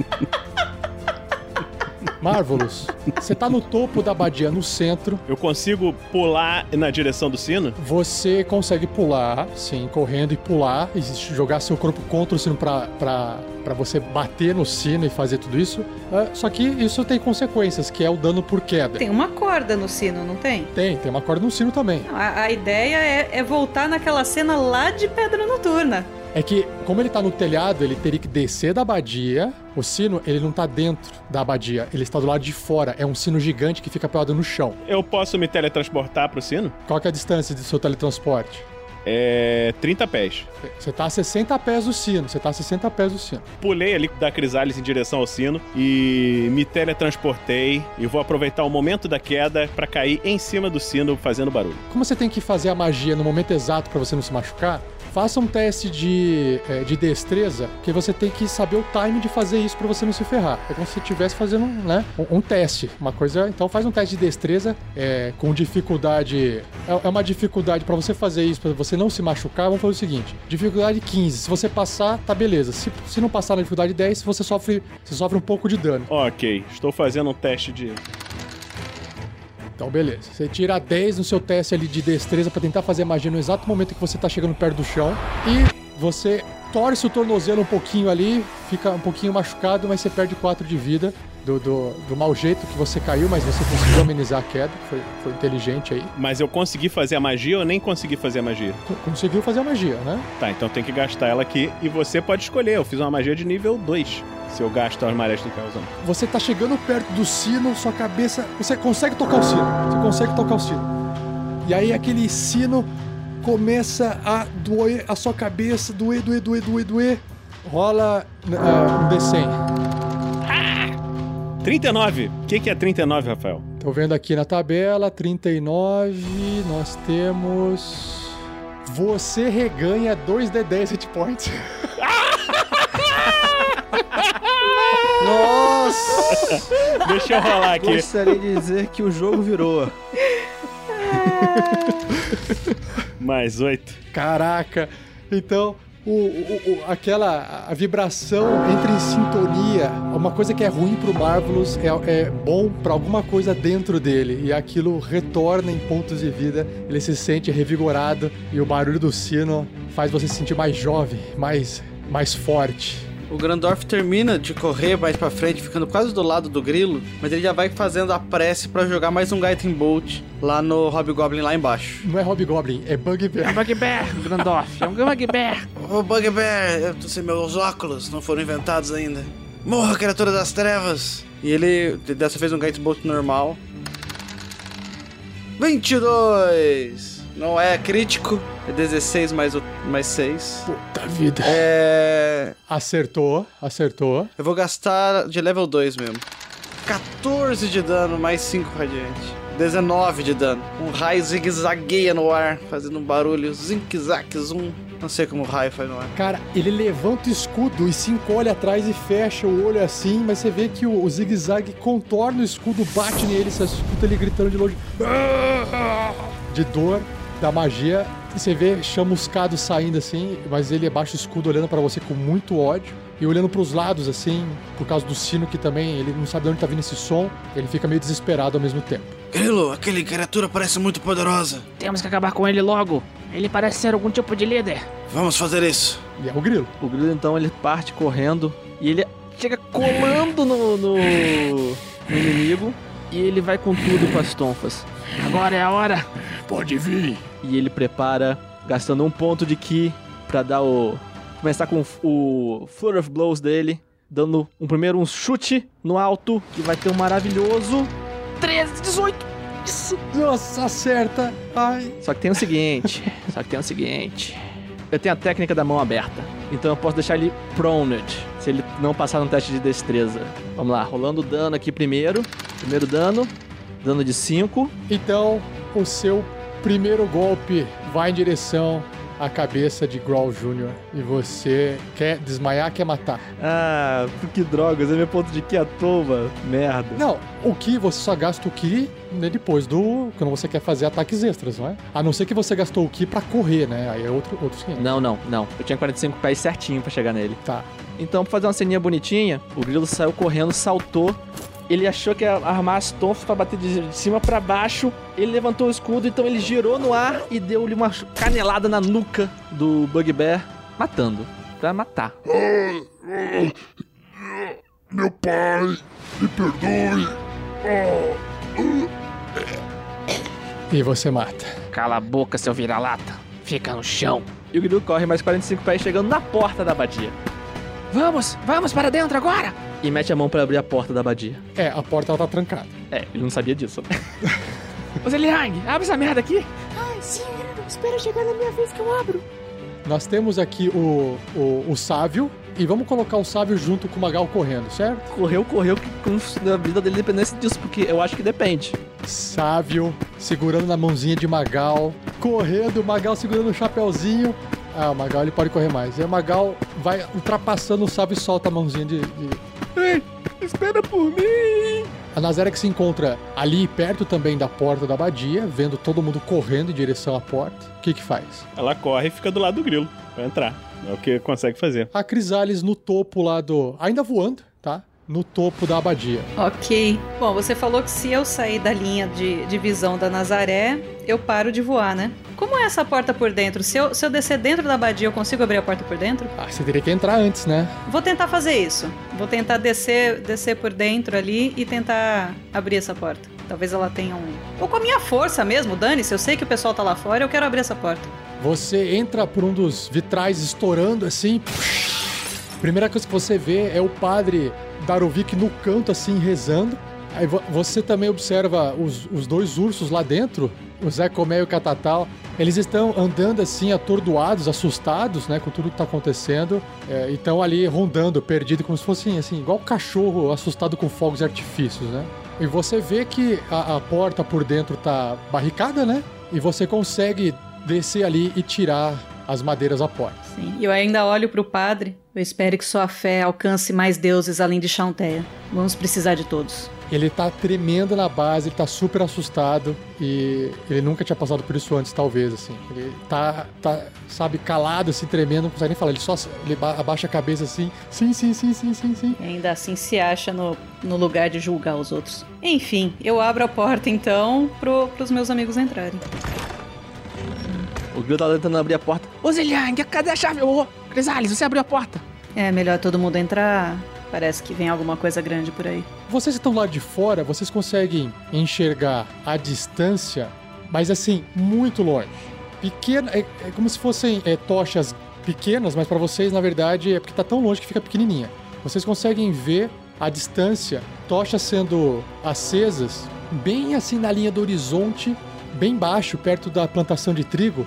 Marvelous, você tá no topo da abadia, no centro. Eu consigo pular na direção do sino? Você consegue pular, sim, correndo e pular, e jogar seu corpo contra o sino pra, pra, pra você bater no sino e fazer tudo isso. É, só que isso tem consequências, que é o dano por queda. Tem uma corda no sino, não tem? Tem, tem uma corda no sino também. A, a ideia é, é voltar naquela cena lá de Pedra Noturna. É que, como ele tá no telhado, ele teria que descer da abadia. O sino, ele não tá dentro da abadia, ele está do lado de fora. É um sino gigante que fica pelado no chão. Eu posso me teletransportar pro sino? Qual que é a distância do seu teletransporte? É. 30 pés. Você tá a 60 pés do sino, você tá a 60 pés do sino. Pulei ali da Crisales em direção ao sino e me teletransportei. E vou aproveitar o momento da queda pra cair em cima do sino fazendo barulho. Como você tem que fazer a magia no momento exato pra você não se machucar, faça um teste de, é, de destreza, porque você tem que saber o time de fazer isso pra você não se ferrar. É como se estivesse fazendo né, um, um teste. Uma coisa. Então faz um teste de destreza é, com dificuldade. É, é uma dificuldade pra você fazer isso, pra você não se machucar. Vamos fazer o seguinte: dificuldade 15. Se você passar, tá beleza. Se, se não passar na dificuldade 10, você sofre, você sofre um pouco de dano. Ok, estou fazendo um teste de. Então, beleza. Você tira 10 no seu teste ali de destreza pra tentar fazer magia no exato momento que você tá chegando perto do chão. E você torce o tornozelo um pouquinho ali, fica um pouquinho machucado, mas você perde 4 de vida. Do, do, do mau jeito que você caiu, mas você conseguiu amenizar a queda. Foi, foi inteligente aí. Mas eu consegui fazer a magia ou nem consegui fazer a magia? Conseguiu fazer a magia, né? Tá, então tem que gastar ela aqui e você pode escolher. Eu fiz uma magia de nível 2. Se eu gasto as marés tá usando. Você tá chegando perto do sino, sua cabeça. Você consegue tocar o sino. Você consegue tocar o sino. E aí aquele sino começa a doer a sua cabeça, doer, doer, doer, doer, doer. Rola ah, um D100. 39. O que, que é 39, Rafael? Tô vendo aqui na tabela, 39, nós temos. Você reganha 2d10 hit points. *laughs* Nossa! Deixa eu rolar aqui. Gostaria de dizer que o jogo virou. *laughs* Mais 8. Caraca! Então, o, o- aquela a vibração entre em sintonia, uma coisa que é ruim pro Marvelous é, é bom pra alguma coisa dentro dele e aquilo retorna em pontos de vida. Ele se sente revigorado e o barulho do sino faz você se sentir mais jovem, mais mais forte. O Grandorf termina de correr mais pra frente, ficando quase do lado do grilo, mas ele já vai fazendo a prece pra jogar mais um Guiding Bolt lá no Hobgoblin lá embaixo. Não é Hobgoblin, é Bugbear. Bugbear, Grandorf. É um Bugbear. Ô Bugbear, eu tô sem meus óculos, não foram inventados ainda. Morra, criatura das trevas! E ele, dessa vez, um Guiding Bolt normal. 22! Não é crítico, é 16 mais, o- mais 6. Puta vida. É. Acertou, acertou. Eu vou gastar de level 2 mesmo. 14 de dano, mais 5 radiante. 19 de dano. Um raio zigue-zagueia no ar, fazendo um barulho zink-zack, zoom. Não sei como o raio faz no ar. Cara, ele levanta o escudo e se encolhe atrás e fecha o olho assim, mas você vê que o, o zigue-zague contorna o escudo, bate nele, você escuta ele gritando de longe. De dor, da magia. E você vê chamuscado saindo assim, mas ele abaixa o escudo olhando pra você com muito ódio. E olhando pros lados, assim, por causa do sino que também, ele não sabe de onde tá vindo esse som. Ele fica meio desesperado ao mesmo tempo. Grilo, aquele criatura parece muito poderosa. Temos que acabar com ele logo. Ele parece ser algum tipo de líder. Vamos fazer isso. E é o grilo. O grilo então ele parte correndo e ele chega colando no, no, no inimigo e ele vai com tudo com as tonfas. Agora é a hora. Pode vir. E ele prepara, gastando um ponto de ki pra dar o. Começar com o Flurry of Blows dele, dando um primeiro um chute no alto, que vai ter um maravilhoso. 13, 18. Isso. Nossa, acerta. Ai. Só que tem o seguinte. *laughs* só que tem o seguinte. Eu tenho a técnica da mão aberta. Então eu posso deixar ele proned. Se ele não passar no teste de destreza. Vamos lá, rolando o dano aqui primeiro. Primeiro dano. Dano de 5. Então, o seu primeiro golpe vai em direção à cabeça de Growl Jr. E você quer desmaiar, quer matar. Ah, que drogas, é meu ponto de que à toa. Merda. Não, o Ki, você só gasta o Ki né, depois do. quando você quer fazer ataques extras, não é? A não ser que você gastou o Ki pra correr, né? Aí é outro, outro esquema. Não, não, não. Eu tinha 45 pés certinho pra chegar nele. Tá. Então, pra fazer uma ceninha bonitinha, o grilo saiu correndo, saltou. Ele achou que ia armar as tonfas pra bater de cima pra baixo. Ele levantou o escudo, então ele girou no ar e deu-lhe uma canelada na nuca do Bugbear, matando. Pra matar. Meu pai, me perdoe. E você mata. Cala a boca, seu vira-lata. Fica no chão. E o grilo corre mais 45 pés, chegando na porta da abadia. Vamos, vamos para dentro agora. E mete a mão pra abrir a porta da abadia. É, a porta ela tá trancada. É, ele não sabia disso, né? Ô Zeliang, abre essa merda aqui. Ai, sim. Espera chegar na minha vez que eu abro. Nós temos aqui o, o, o Sávio. E vamos colocar o Sávio junto com o Magal correndo, certo? Correu, correu, que como se a vida dele dependesse disso, porque eu acho que depende. Sávio segurando na mãozinha de Magal. Correndo, Magal segurando o chapéuzinho. Ah, o Magal ele pode correr mais. E o Magal vai ultrapassando o sábio e solta a mãozinha de. de... Ei, espera por mim! A Nazaré que se encontra ali perto também da porta da abadia, vendo todo mundo correndo em direção à porta. O que que faz? Ela corre e fica do lado do grilo pra entrar. É o que consegue fazer. A Crisales no topo lá do. ainda voando, tá? No topo da abadia. Ok. Bom, você falou que se eu sair da linha de, de visão da Nazaré, eu paro de voar, né? Como é essa porta por dentro? Se eu, se eu descer dentro da abadia, eu consigo abrir a porta por dentro? Ah, você teria que entrar antes, né? Vou tentar fazer isso. Vou tentar descer, descer por dentro ali e tentar abrir essa porta. Talvez ela tenha um. Ou com a minha força mesmo, dane-se. Eu sei que o pessoal tá lá fora, eu quero abrir essa porta. Você entra por um dos vitrais estourando assim. Primeira coisa que você vê é o padre Darovic no canto assim rezando. Aí vo- você também observa os, os dois ursos lá dentro, o Zé Comé e o Catatal. Eles estão andando assim, atordoados, assustados, né, com tudo que tá acontecendo. É, e estão ali rondando, perdido, como se fossem assim, igual cachorro assustado com fogos de artifícios, né? E você vê que a, a porta por dentro tá barricada, né? E você consegue descer ali e tirar as madeiras porta. Sim. E eu ainda olho pro padre. Eu espero que sua fé alcance mais deuses além de Chanteia. Vamos precisar de todos. Ele tá tremendo na base, ele tá super assustado e ele nunca tinha passado por isso antes, talvez, assim. Ele tá, tá sabe, calado, assim, tremendo, não consegue nem falar. Ele só ele ba- abaixa a cabeça assim, sim, sim, sim, sim, sim, sim. E ainda assim se acha no, no lugar de julgar os outros. Enfim, eu abro a porta então pro, pros meus amigos entrarem. O Grilo tá tentando abrir a porta. Ô Zeliang, cadê a chave? Ô, Crisales, você abriu a porta. É melhor todo mundo entrar. Parece que vem alguma coisa grande por aí. Vocês que estão lá de fora, vocês conseguem enxergar a distância, mas assim, muito longe. Pequena, é, é como se fossem é, tochas pequenas, mas para vocês, na verdade, é porque tá tão longe que fica pequenininha. Vocês conseguem ver a distância, tochas sendo acesas, bem assim na linha do horizonte, bem baixo, perto da plantação de trigo.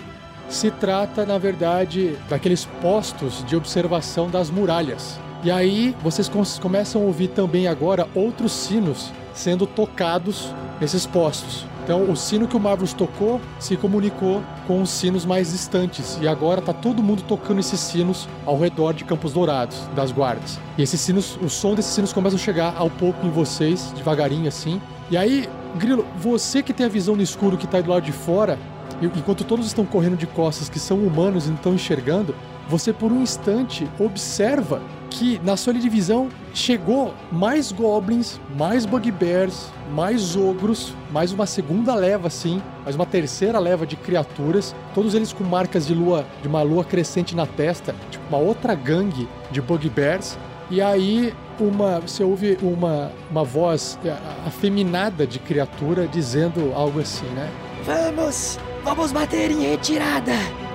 Se trata, na verdade, daqueles postos de observação das muralhas. E aí vocês começam a ouvir também agora outros sinos sendo tocados nesses postos. Então, o sino que o Marvelous tocou se comunicou com os sinos mais distantes. E agora tá todo mundo tocando esses sinos ao redor de Campos Dourados, das guardas. E esses sinos, o som desses sinos começa a chegar ao pouco em vocês, devagarinho assim. E aí, Grilo, você que tem a visão no escuro que tá do lado de fora, enquanto todos estão correndo de costas que são humanos e não estão enxergando, você por um instante observa que na sua divisão chegou mais goblins, mais bugbears, mais ogros, mais uma segunda leva assim, mais uma terceira leva de criaturas, todos eles com marcas de lua, de uma lua crescente na testa, tipo uma outra gangue de bugbears. E aí uma, você ouve uma, uma voz eh, afeminada de criatura dizendo algo assim, né? Vamos! Vamos bater em retirada!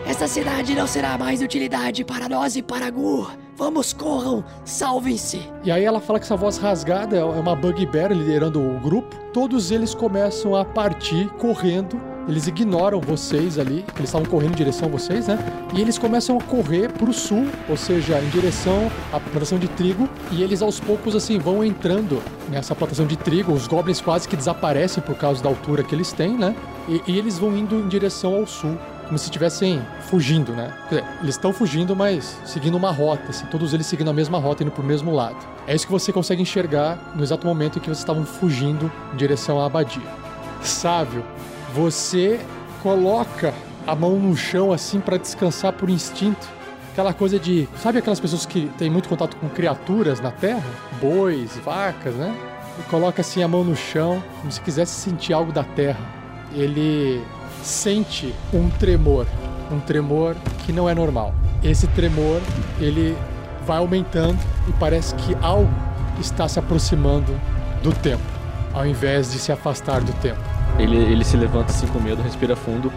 Esta cidade não será mais de utilidade para nós e para Gur. Vamos, corram! Salvem-se! E aí ela fala que essa voz rasgada é uma bugbear liderando o grupo. Todos eles começam a partir correndo. Eles ignoram vocês ali, eles estavam correndo em direção a vocês, né? E eles começam a correr pro sul, ou seja, em direção à plantação de trigo. E eles aos poucos, assim, vão entrando nessa plantação de trigo. Os goblins quase que desaparecem por causa da altura que eles têm, né? E, e eles vão indo em direção ao sul como se estivessem fugindo, né? Quer dizer, eles estão fugindo, mas seguindo uma rota, assim, todos eles seguindo a mesma rota, indo pro mesmo lado. É isso que você consegue enxergar no exato momento em que vocês estavam fugindo em direção à abadia. Sávio, você coloca a mão no chão assim para descansar por instinto. Aquela coisa de. Sabe aquelas pessoas que têm muito contato com criaturas na terra? Bois, vacas, né? E coloca assim a mão no chão, como se quisesse sentir algo da terra. Ele sente um tremor, um tremor que não é normal. Esse tremor, ele vai aumentando e parece que algo está se aproximando do tempo, ao invés de se afastar do tempo. Ele, ele se levanta assim com medo, respira fundo.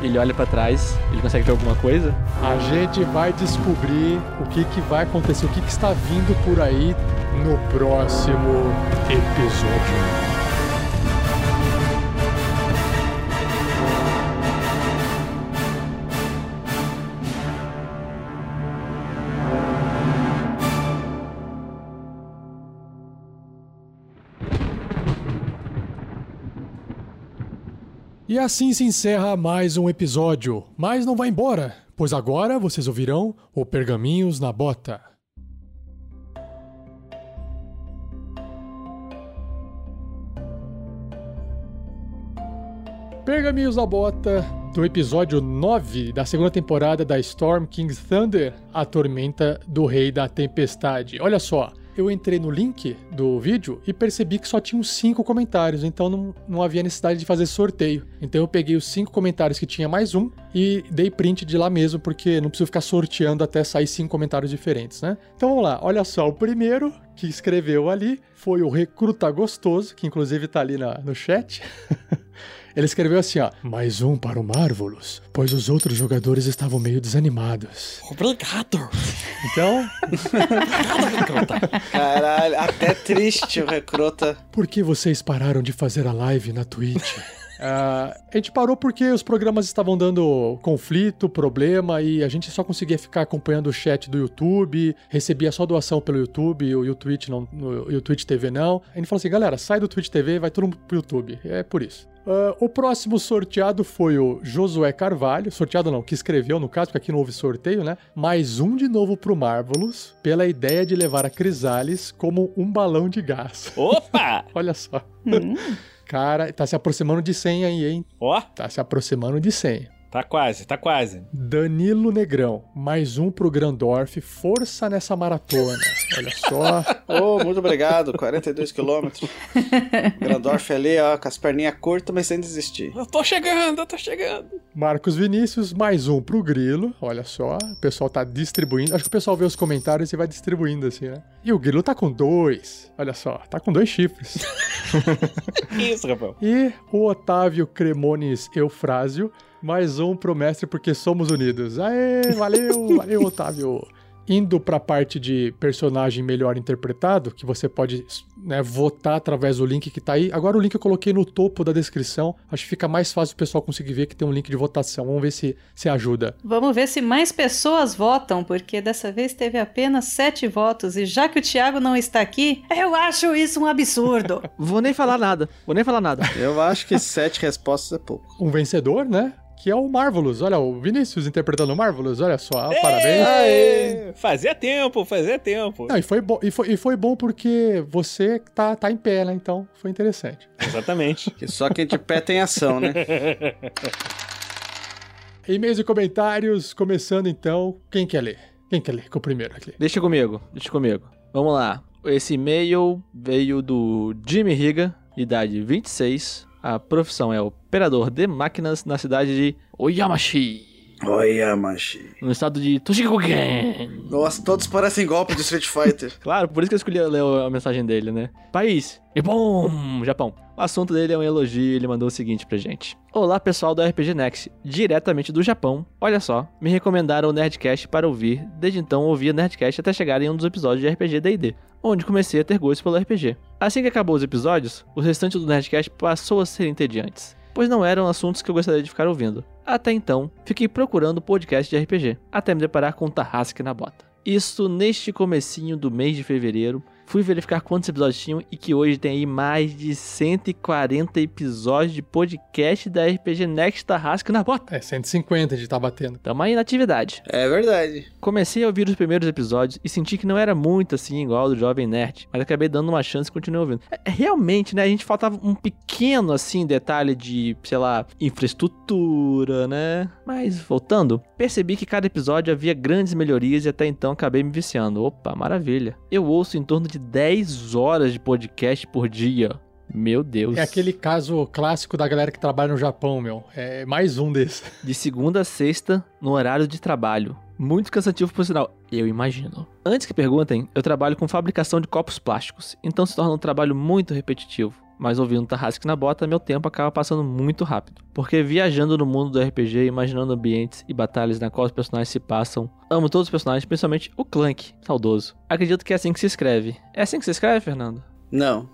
Ele olha pra trás, ele consegue ver alguma coisa. A gente vai descobrir o que, que vai acontecer, o que, que está vindo por aí no próximo episódio. E assim se encerra mais um episódio. Mas não vai embora, pois agora vocês ouvirão o Pergaminhos na Bota. Pergaminhos na Bota do episódio 9 da segunda temporada da Storm King's Thunder, a tormenta do Rei da Tempestade. Olha só, eu entrei no link do vídeo e percebi que só tinham cinco comentários, então não, não havia necessidade de fazer sorteio. Então eu peguei os cinco comentários que tinha mais um e dei print de lá mesmo, porque não preciso ficar sorteando até sair cinco comentários diferentes, né? Então vamos lá, olha só, o primeiro que escreveu ali foi o Recruta Gostoso, que inclusive tá ali na, no chat. *laughs* Ele escreveu assim, ó: Mais um para o Marvelous, pois os outros jogadores estavam meio desanimados. Obrigado. Então, *laughs* Caralho, até triste o recruta. por que vocês pararam de fazer a live na Twitch? Ah, a gente parou porque os programas estavam dando conflito, problema e a gente só conseguia ficar acompanhando o chat do YouTube, recebia só doação pelo YouTube e o Twitch não, no- e o Twitch TV não. A gente falou assim, galera, sai do Twitch TV, vai todo mundo pro YouTube. É por isso. Ah, o próximo sorteado foi o Josué Carvalho, sorteado não, que escreveu no caso, porque aqui não houve sorteio, né? Mais um de novo pro Marvelous, pela ideia de levar a Crisales como um balão de gás. Opa! *laughs* Olha só. Cara, tá se aproximando de 100 aí, hein? Ó, Tá se aproximando de 100. Tá quase, tá quase. Danilo Negrão, mais um pro Grandorf, força nessa maratona. Olha só. *laughs* Ô, muito obrigado, 42 quilômetros. Grandorf ali, ó, com as perninhas curtas, mas sem desistir. Eu tô chegando, eu tô chegando. Marcos Vinícius, mais um pro Grilo. Olha só, o pessoal tá distribuindo. Acho que o pessoal vê os comentários e vai distribuindo assim, né? E o Grilo tá com dois. Olha só, tá com dois chifres. *laughs* Que isso, Rafael? E o Otávio Cremones Eufrásio, mais um pro mestre porque somos unidos. Aê, valeu, *laughs* valeu, Otávio. Indo pra parte de personagem melhor interpretado, que você pode né, votar através do link que tá aí. Agora o link eu coloquei no topo da descrição. Acho que fica mais fácil o pessoal conseguir ver que tem um link de votação. Vamos ver se, se ajuda. Vamos ver se mais pessoas votam, porque dessa vez teve apenas sete votos. E já que o Thiago não está aqui, eu acho isso um absurdo. *laughs* Vou nem falar nada. Vou nem falar nada. Eu acho que sete respostas é pouco. Um vencedor, né? Que é o Marvelous. Olha, o Vinícius interpretando o Marvelous. Olha só, parabéns. Aê! Fazia tempo, fazia tempo. Não, e foi, bom, e, foi, e foi bom porque você tá, tá em pé, né? Então foi interessante. Exatamente. Que só quem de pé tem ação, né? E-mails *laughs* e comentários, começando então. Quem quer ler? Quem quer ler? Com o primeiro aqui. Deixa comigo, deixa comigo. Vamos lá. Esse e-mail veio do Jimmy Riga, idade 26. A profissão é operador de máquinas na cidade de Oyamashi, Olha, machi. no estado de Toshikogen. Nossa, todos parecem golpe de Street Fighter. *laughs* Claro, por isso que eu escolhi ler a mensagem dele, né? País. E bom, Japão. O assunto dele é um elogio e ele mandou o seguinte pra gente. Olá, pessoal do RPG Next, diretamente do Japão. Olha só, me recomendaram o Nerdcast para ouvir. Desde então, ouvia Nerdcast até chegar em um dos episódios de RPG D&D, onde comecei a ter gosto pelo RPG. Assim que acabou os episódios, o restante do Nerdcast passou a ser entediantes, pois não eram assuntos que eu gostaria de ficar ouvindo. Até então, fiquei procurando podcast de RPG, até me deparar com Tarrasque na bota. Isso neste comecinho do mês de fevereiro. Fui verificar quantos episódios tinham e que hoje tem aí mais de 140 episódios de podcast da RPG Next Tarrasque na bota. É, 150 de tá batendo. Tamo aí na atividade. É verdade. Comecei a ouvir os primeiros episódios e senti que não era muito assim igual ao do Jovem Nerd, mas acabei dando uma chance e continuei ouvindo. É, realmente, né, a gente faltava um pequeno assim detalhe de, sei lá, infraestrutura, né? Mas voltando, percebi que cada episódio havia grandes melhorias e até então acabei me viciando. Opa, maravilha. Eu ouço em torno de 10 horas de podcast por dia. Meu Deus. É aquele caso clássico da galera que trabalha no Japão, meu. É mais um desses. *laughs* De segunda a sexta, no horário de trabalho. Muito cansativo por sinal, eu imagino. Antes que perguntem, eu trabalho com fabricação de copos plásticos, então se torna um trabalho muito repetitivo. Mas ouvindo Tarrasque na bota, meu tempo acaba passando muito rápido. Porque viajando no mundo do RPG, imaginando ambientes e batalhas na qual os personagens se passam, amo todos os personagens, principalmente o Clank, saudoso. Acredito que é assim que se escreve. É assim que se escreve, Fernando? Não.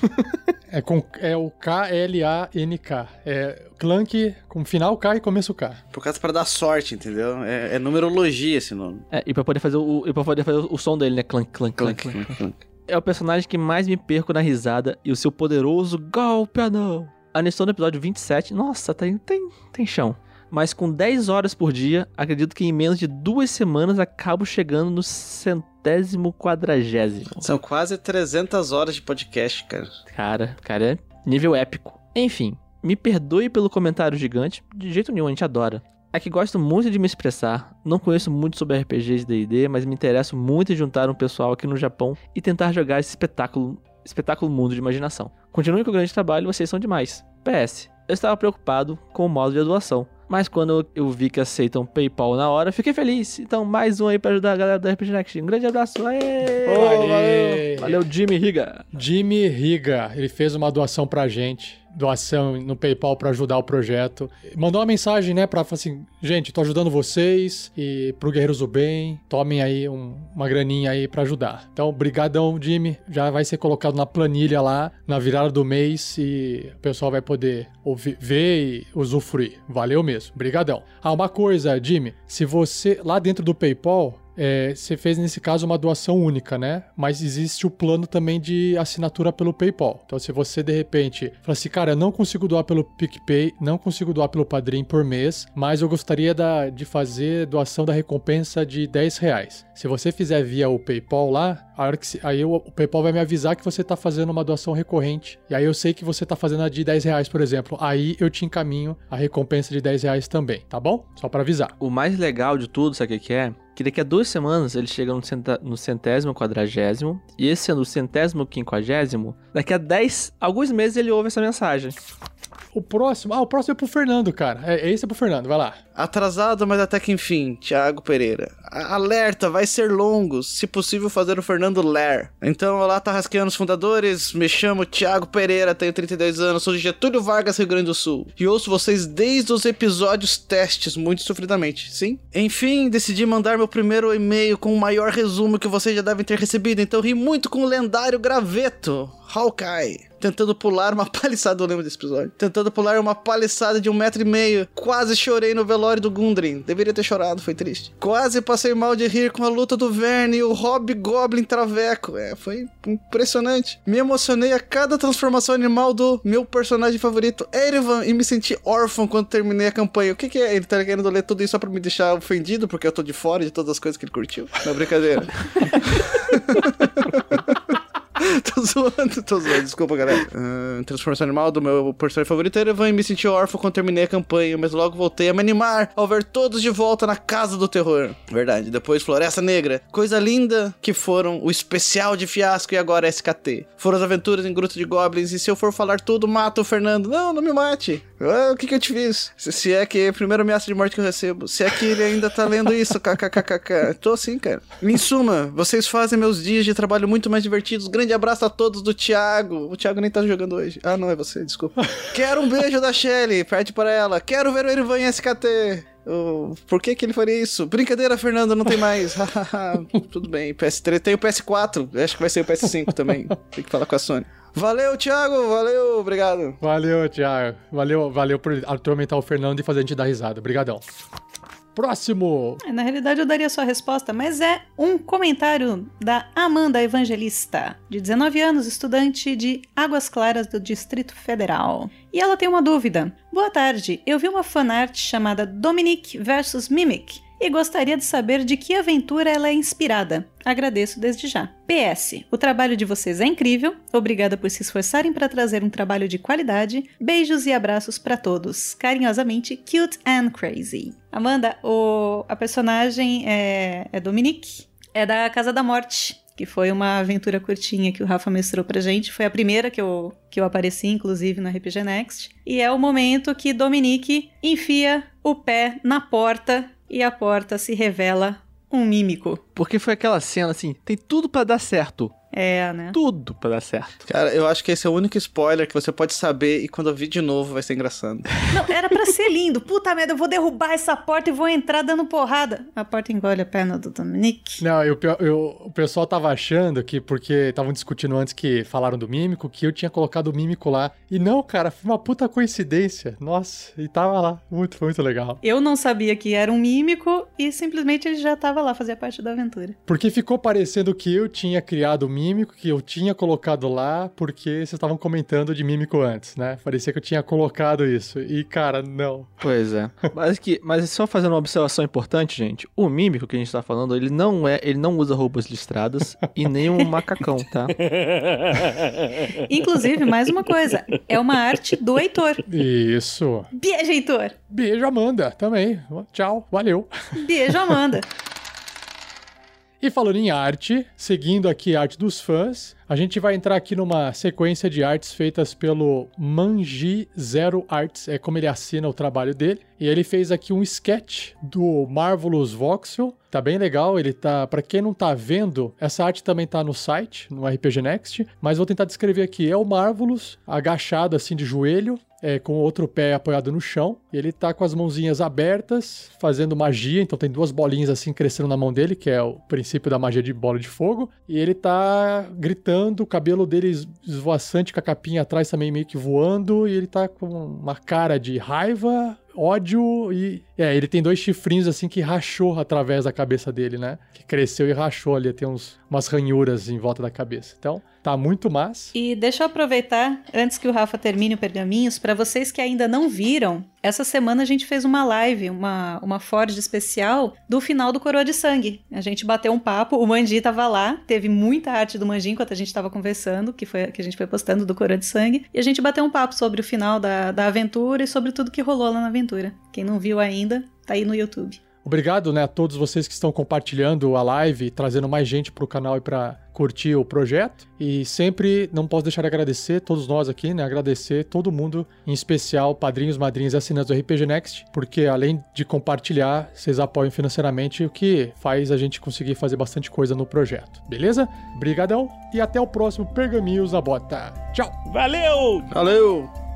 *laughs* É, com, é o K-L-A-N-K. É Clank com final K e começo K. Por causa pra dar sorte, entendeu? É, é numerologia esse nome. É, e pra poder fazer o, e pra poder fazer o som dele, né? Clank, clank, clank. Clank, clank, clank. É o personagem que mais me perco na risada e o seu poderoso golpe anão. A Nestor no episódio 27, nossa, tem, tem, tem chão. mas com 10 horas por dia, acredito que em menos de duas semanas acabo chegando no centésimo quadragésimo. São quase 300 horas de podcast, cara. Cara, cara, é nível épico. Enfim, me perdoe pelo comentário gigante, de jeito nenhum, a gente adora. É que gosto muito de me expressar, não conheço muito sobre RPGs de D&D, mas me interesso muito em juntar um pessoal aqui no Japão e tentar jogar esse espetáculo, espetáculo mundo de imaginação. Continue com o grande trabalho, vocês são demais. PS, eu estava preocupado com o modo de doação, mas quando eu vi que aceitam PayPal na hora, fiquei feliz. Então, mais um aí pra ajudar a galera do RPG Next. Um grande abraço. Aê! Valeu. Valeu, Jimmy Riga. Jimmy Riga, ele fez uma doação pra gente. Doação no PayPal pra ajudar o projeto. Mandou uma mensagem, né, falar assim: gente, tô ajudando vocês e pro Guerreiros do Bem, tomem aí um- uma graninha aí pra ajudar. Então, brigadão, Jimmy. Já vai ser colocado na planilha lá, na virada do mês e o pessoal vai poder ouvir, ver e usufruir. Valeu mesmo. Brigadão. Ah, uma coisa, Jimmy, se você lá dentro do PayPal, é, você fez nesse caso uma doação única, né? Mas existe o plano também de assinatura pelo PayPal. Então, se você de repente fala assim, cara, eu não consigo doar pelo PicPay, não consigo doar pelo Padrim por mês, mas eu gostaria da- de fazer doação da recompensa de 10 reais. Se você fizer via o PayPal lá, que aí o, o PayPal vai me avisar que você tá fazendo uma doação recorrente. E aí eu sei que você tá fazendo a de 10 reais, por exemplo. Aí eu te encaminho a recompensa de 10 reais também, tá bom? Só pra avisar. O mais legal de tudo, sabe o que é? Que daqui a duas semanas ele chega no, centésimo quadragésimo, e esse sendo o centésimo quinquagésimo, daqui a 10, alguns meses ele ouve essa mensagem. O próximo. Ah, o próximo é pro Fernando, cara. É, esse é pro Fernando, vai lá. Atrasado, mas até que enfim, Thiago Pereira. A- Alerta, vai ser longo, se possível fazer o Fernando ler. Então, olá, Tarrasqueanos fundadores, me chamo Thiago Pereira, tenho 32 anos, sou de Getúlio Vargas, Rio Grande do Sul. E ouço vocês desde os episódios testes, muito sofridamente, sim? Enfim, decidi mandar meu primeiro e-mail com o maior resumo que vocês já devem ter recebido, então ri muito com o lendário graveto, Hawkeye. Tentando pular uma *laughs* paliçada, eu lembro desse episódio. Tentando pular uma paliçada de um metro e meio. Quase chorei no velório do Gundren. Deveria ter chorado, foi triste. Quase passei mal de rir com a luta do Verne e o Hobgoblin Traveco. É, foi impressionante. Me emocionei a cada transformação animal do meu personagem favorito, Erevan, e me senti órfão quando terminei a campanha. O que, que é? Ele tá querendo ler tudo isso só pra me deixar ofendido porque eu tô de fora de todas as coisas que ele curtiu? Não, brincadeira. *laughs* *laughs* tô zoando, tô zoando, desculpa, galera. Ah, transformação animal do meu personagem favorito, Erevan, e me senti órfão quando terminei a campanha, mas logo voltei a me animar ao ver todos de volta na Casa do Terror. Verdade, depois Floresta Negra. Coisa linda que foram o especial de fiasco e agora SKT. Foram as aventuras em Gruta de Goblins, e se eu for falar tudo, mata o Fernando. Não, não me mate. Ah, o que que eu te fiz? Se, se é que é a primeira ameaça de morte que eu recebo. Se é que ele ainda tá lendo isso, *laughs* kkkk. Tô assim, cara. Em suma, vocês fazem meus dias de trabalho muito mais divertidos. Grande abraço a todos do Thiago. O Thiago nem tá jogando hoje. Ah, não, é você, desculpa. *laughs* Quero um beijo da Shelly, pede para ela. Quero ver o Erivan em SKT. Oh, por que que ele faria isso? Brincadeira, Fernando, não tem mais. *laughs* Tudo bem, PS3 tem o PS4. Acho que vai ser o PS5 também. Tem que falar com a Sony. Valeu, Thiago. Valeu, obrigado. Valeu, Thiago. Valeu, valeu por atormentar o Fernando e fazer a gente dar risada. Obrigadão. Próximo. É, Na realidade, eu daria sua resposta, mas é um comentário da Amanda Evangelista, de 19 anos, estudante de Águas Claras do Distrito Federal. E ela tem uma dúvida. Boa tarde, eu vi uma fanart chamada Dominic vs Mimic e gostaria de saber de que aventura ela é inspirada. Agradeço desde já. PS, o trabalho de vocês é incrível. Obrigada por se esforçarem para trazer um trabalho de qualidade. Beijos e abraços para todos. Carinhosamente, Cute and Crazy. Amanda, o, a personagem é, é Dominique, é da Casa da Morte. Que foi uma aventura curtinha que o Rafa mestrou pra gente. Foi a primeira que eu, que eu apareci, inclusive, no RPG Next. E é o momento que Dominique enfia o pé na porta e a porta se revela um mímico. Porque foi aquela cena assim, tem tudo pra dar certo. É, né? Tudo pra dar certo. Cara, eu acho que esse é o único spoiler que você pode saber e quando eu vi de novo vai ser engraçado. Não, era pra ser lindo. Puta merda, eu vou derrubar essa porta e vou entrar dando porrada. A porta engole a perna do Dominique. Não, eu, eu- o pessoal tava achando que, porque estavam discutindo antes que falaram do mímico, que eu tinha colocado o mímico lá. E não, cara, foi uma puta coincidência. Nossa, e tava lá. Muito, foi muito legal. Eu não sabia que era um mímico e simplesmente ele já tava lá, fazia parte da aventura. Porque ficou parecendo que eu tinha criado o mímico que eu tinha colocado lá porque vocês estavam comentando de mímico antes, né? Parecia que eu tinha colocado isso. E, cara, não. Pois é. *laughs* Mas, que, mas só fazendo uma observação importante, gente. O mímico que a gente tá falando, ele não é. Ele não usa roupas listradas e nem um macacão, tá? *laughs* Inclusive, mais uma coisa, é uma arte do Heitor. Isso. Beijo, Heitor. Beijo, Amanda, também. Tchau, valeu. Beijo, Amanda. *laughs* E falando em arte, seguindo aqui a arte dos fãs, a gente vai entrar aqui numa sequência de artes feitas pelo Manji Zero Arts, é como ele assina o trabalho dele. E ele fez aqui um sketch do Marvelous Voxel. Tá bem legal, ele tá, para quem não tá vendo, essa arte também tá no site, no RPG Next, mas vou tentar descrever aqui. É o Marvelous agachado assim de joelho, é, com o outro pé apoiado no chão. Ele tá com as mãozinhas abertas, fazendo magia. Então tem duas bolinhas assim crescendo na mão dele, que é o princípio da magia de bola de fogo. E ele tá gritando, o cabelo dele es- esvoaçante, com a capinha atrás também meio que voando. E ele tá com uma cara de raiva, ódio e. É, ele tem dois chifrinhos assim que rachou através da cabeça dele, né? Que cresceu e rachou ali, tem uns, umas ranhuras em volta da cabeça. Então, tá muito massa. E deixa eu aproveitar, antes que o Rafa termine o Pergaminhos, para vocês que ainda não viram, essa semana a gente fez uma live, uma, uma Ford especial do final do Coroa de Sangue. A gente bateu um papo, o Manji tava lá, teve muita arte do Manji enquanto a gente tava conversando, que, foi, que a gente foi postando do Coroa de Sangue, e a gente bateu um papo sobre o final da, da aventura e sobre tudo que rolou lá na aventura. Quem não viu ainda, tá aí no YouTube. Obrigado, né, a todos vocês que estão compartilhando a live, trazendo mais gente pro canal e para curtir o projeto. E sempre não posso deixar de agradecer todos nós aqui, né, agradecer todo mundo, em especial padrinhos, madrinhas e assinantes do RPG Next, porque além de compartilhar, vocês apoiam financeiramente, o que faz a gente conseguir fazer bastante coisa no projeto. Beleza? Brigadão e até o próximo Pergaminhos na Bota. Tchau. Valeu! Valeu!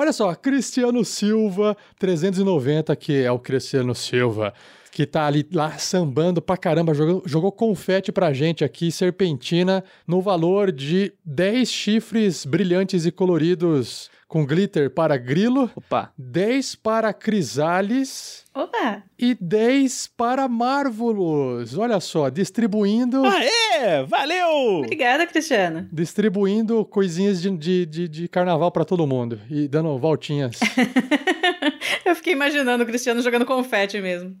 Olha só, Cristiano Silva, 390, que é o Cristiano Silva, que tá ali lá sambando pra caramba, jogou, jogou confete pra gente aqui, serpentina, no valor de 10 chifres brilhantes e coloridos com glitter para grilo, Opa. 10 para crisales Opa! e 10 para márvulos. Olha só, distribuindo. Aê! Valeu! Obrigada, Cristiano. Distribuindo coisinhas de, de, de, de carnaval pra todo mundo e dando voltinhas. *laughs* Eu fiquei imaginando o Cristiano jogando confete mesmo.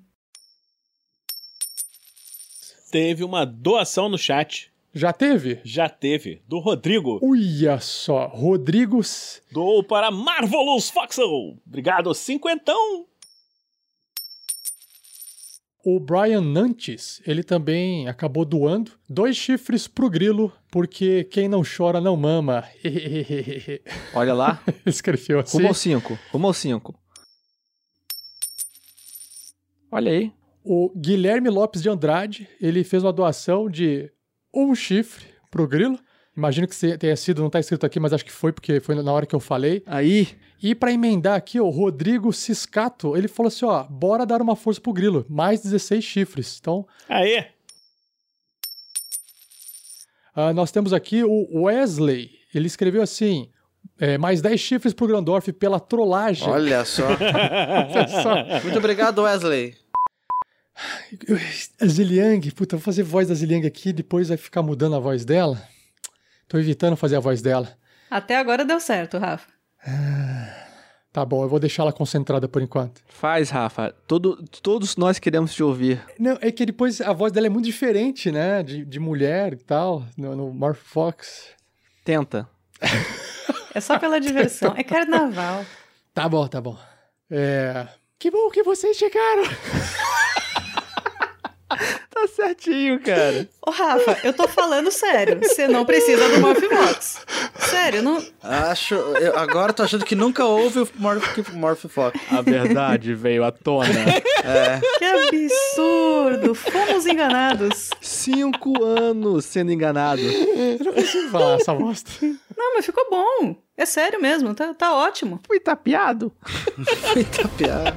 Teve uma doação no chat. Já teve? Já teve. Do Rodrigo. Olha só, Rodrigo. S- Doou para Marvelous Foxel. Obrigado, cinquentão. O Brian Nantes, ele também acabou doando dois chifres pro grilo, porque quem não chora não mama. *laughs* Olha lá. Escreveu assim. Rumo ao 5. Rumo ao 5. Olha aí. O Guilherme Lopes de Andrade, ele fez uma doação de um chifre pro grilo. Imagino que se- tenha sido, não tá escrito aqui, mas acho que foi porque foi na hora que eu falei. Aí. E pra emendar aqui, o Rodrigo Ciscato, ele falou assim, ó, bora dar uma força pro grilo, mais 16 chifres. Então, Aê! Ah, nós temos aqui o Wesley. Ele escreveu assim: é, mais 10 chifres pro Grandorf pela trollagem. Olha só. *laughs* Olha só. Muito obrigado, Wesley. A Ziliang, puta, vou fazer voz da Ziliang aqui, depois vai ficar mudando a voz dela. Tô evitando fazer a voz dela. Até agora deu certo, Rafa. Tá bom, eu vou deixar ela concentrada por enquanto. Faz, Rafa. Todo, todos nós queremos te ouvir. Não, é que depois a voz dela é muito diferente, né? De, de mulher e tal, no, no Morph Fox. Tenta. É só pela *laughs* diversão. É carnaval. Tá bom, tá bom. É. Que bom que vocês chegaram. Tá certinho, cara. Ô, Rafa, eu tô falando sério. Você não precisa do Morphbox. Sério, não. Acho. Eu agora tô achando que nunca houve o Morph, Fox. A verdade veio à tona. É. Que absurdo! Fomos enganados. Cinco anos sendo enganado. Eu não consigo falar essa bosta. Não, mas ficou bom. É sério mesmo, tá, tá ótimo. Fui tapeado. Fui tapeado.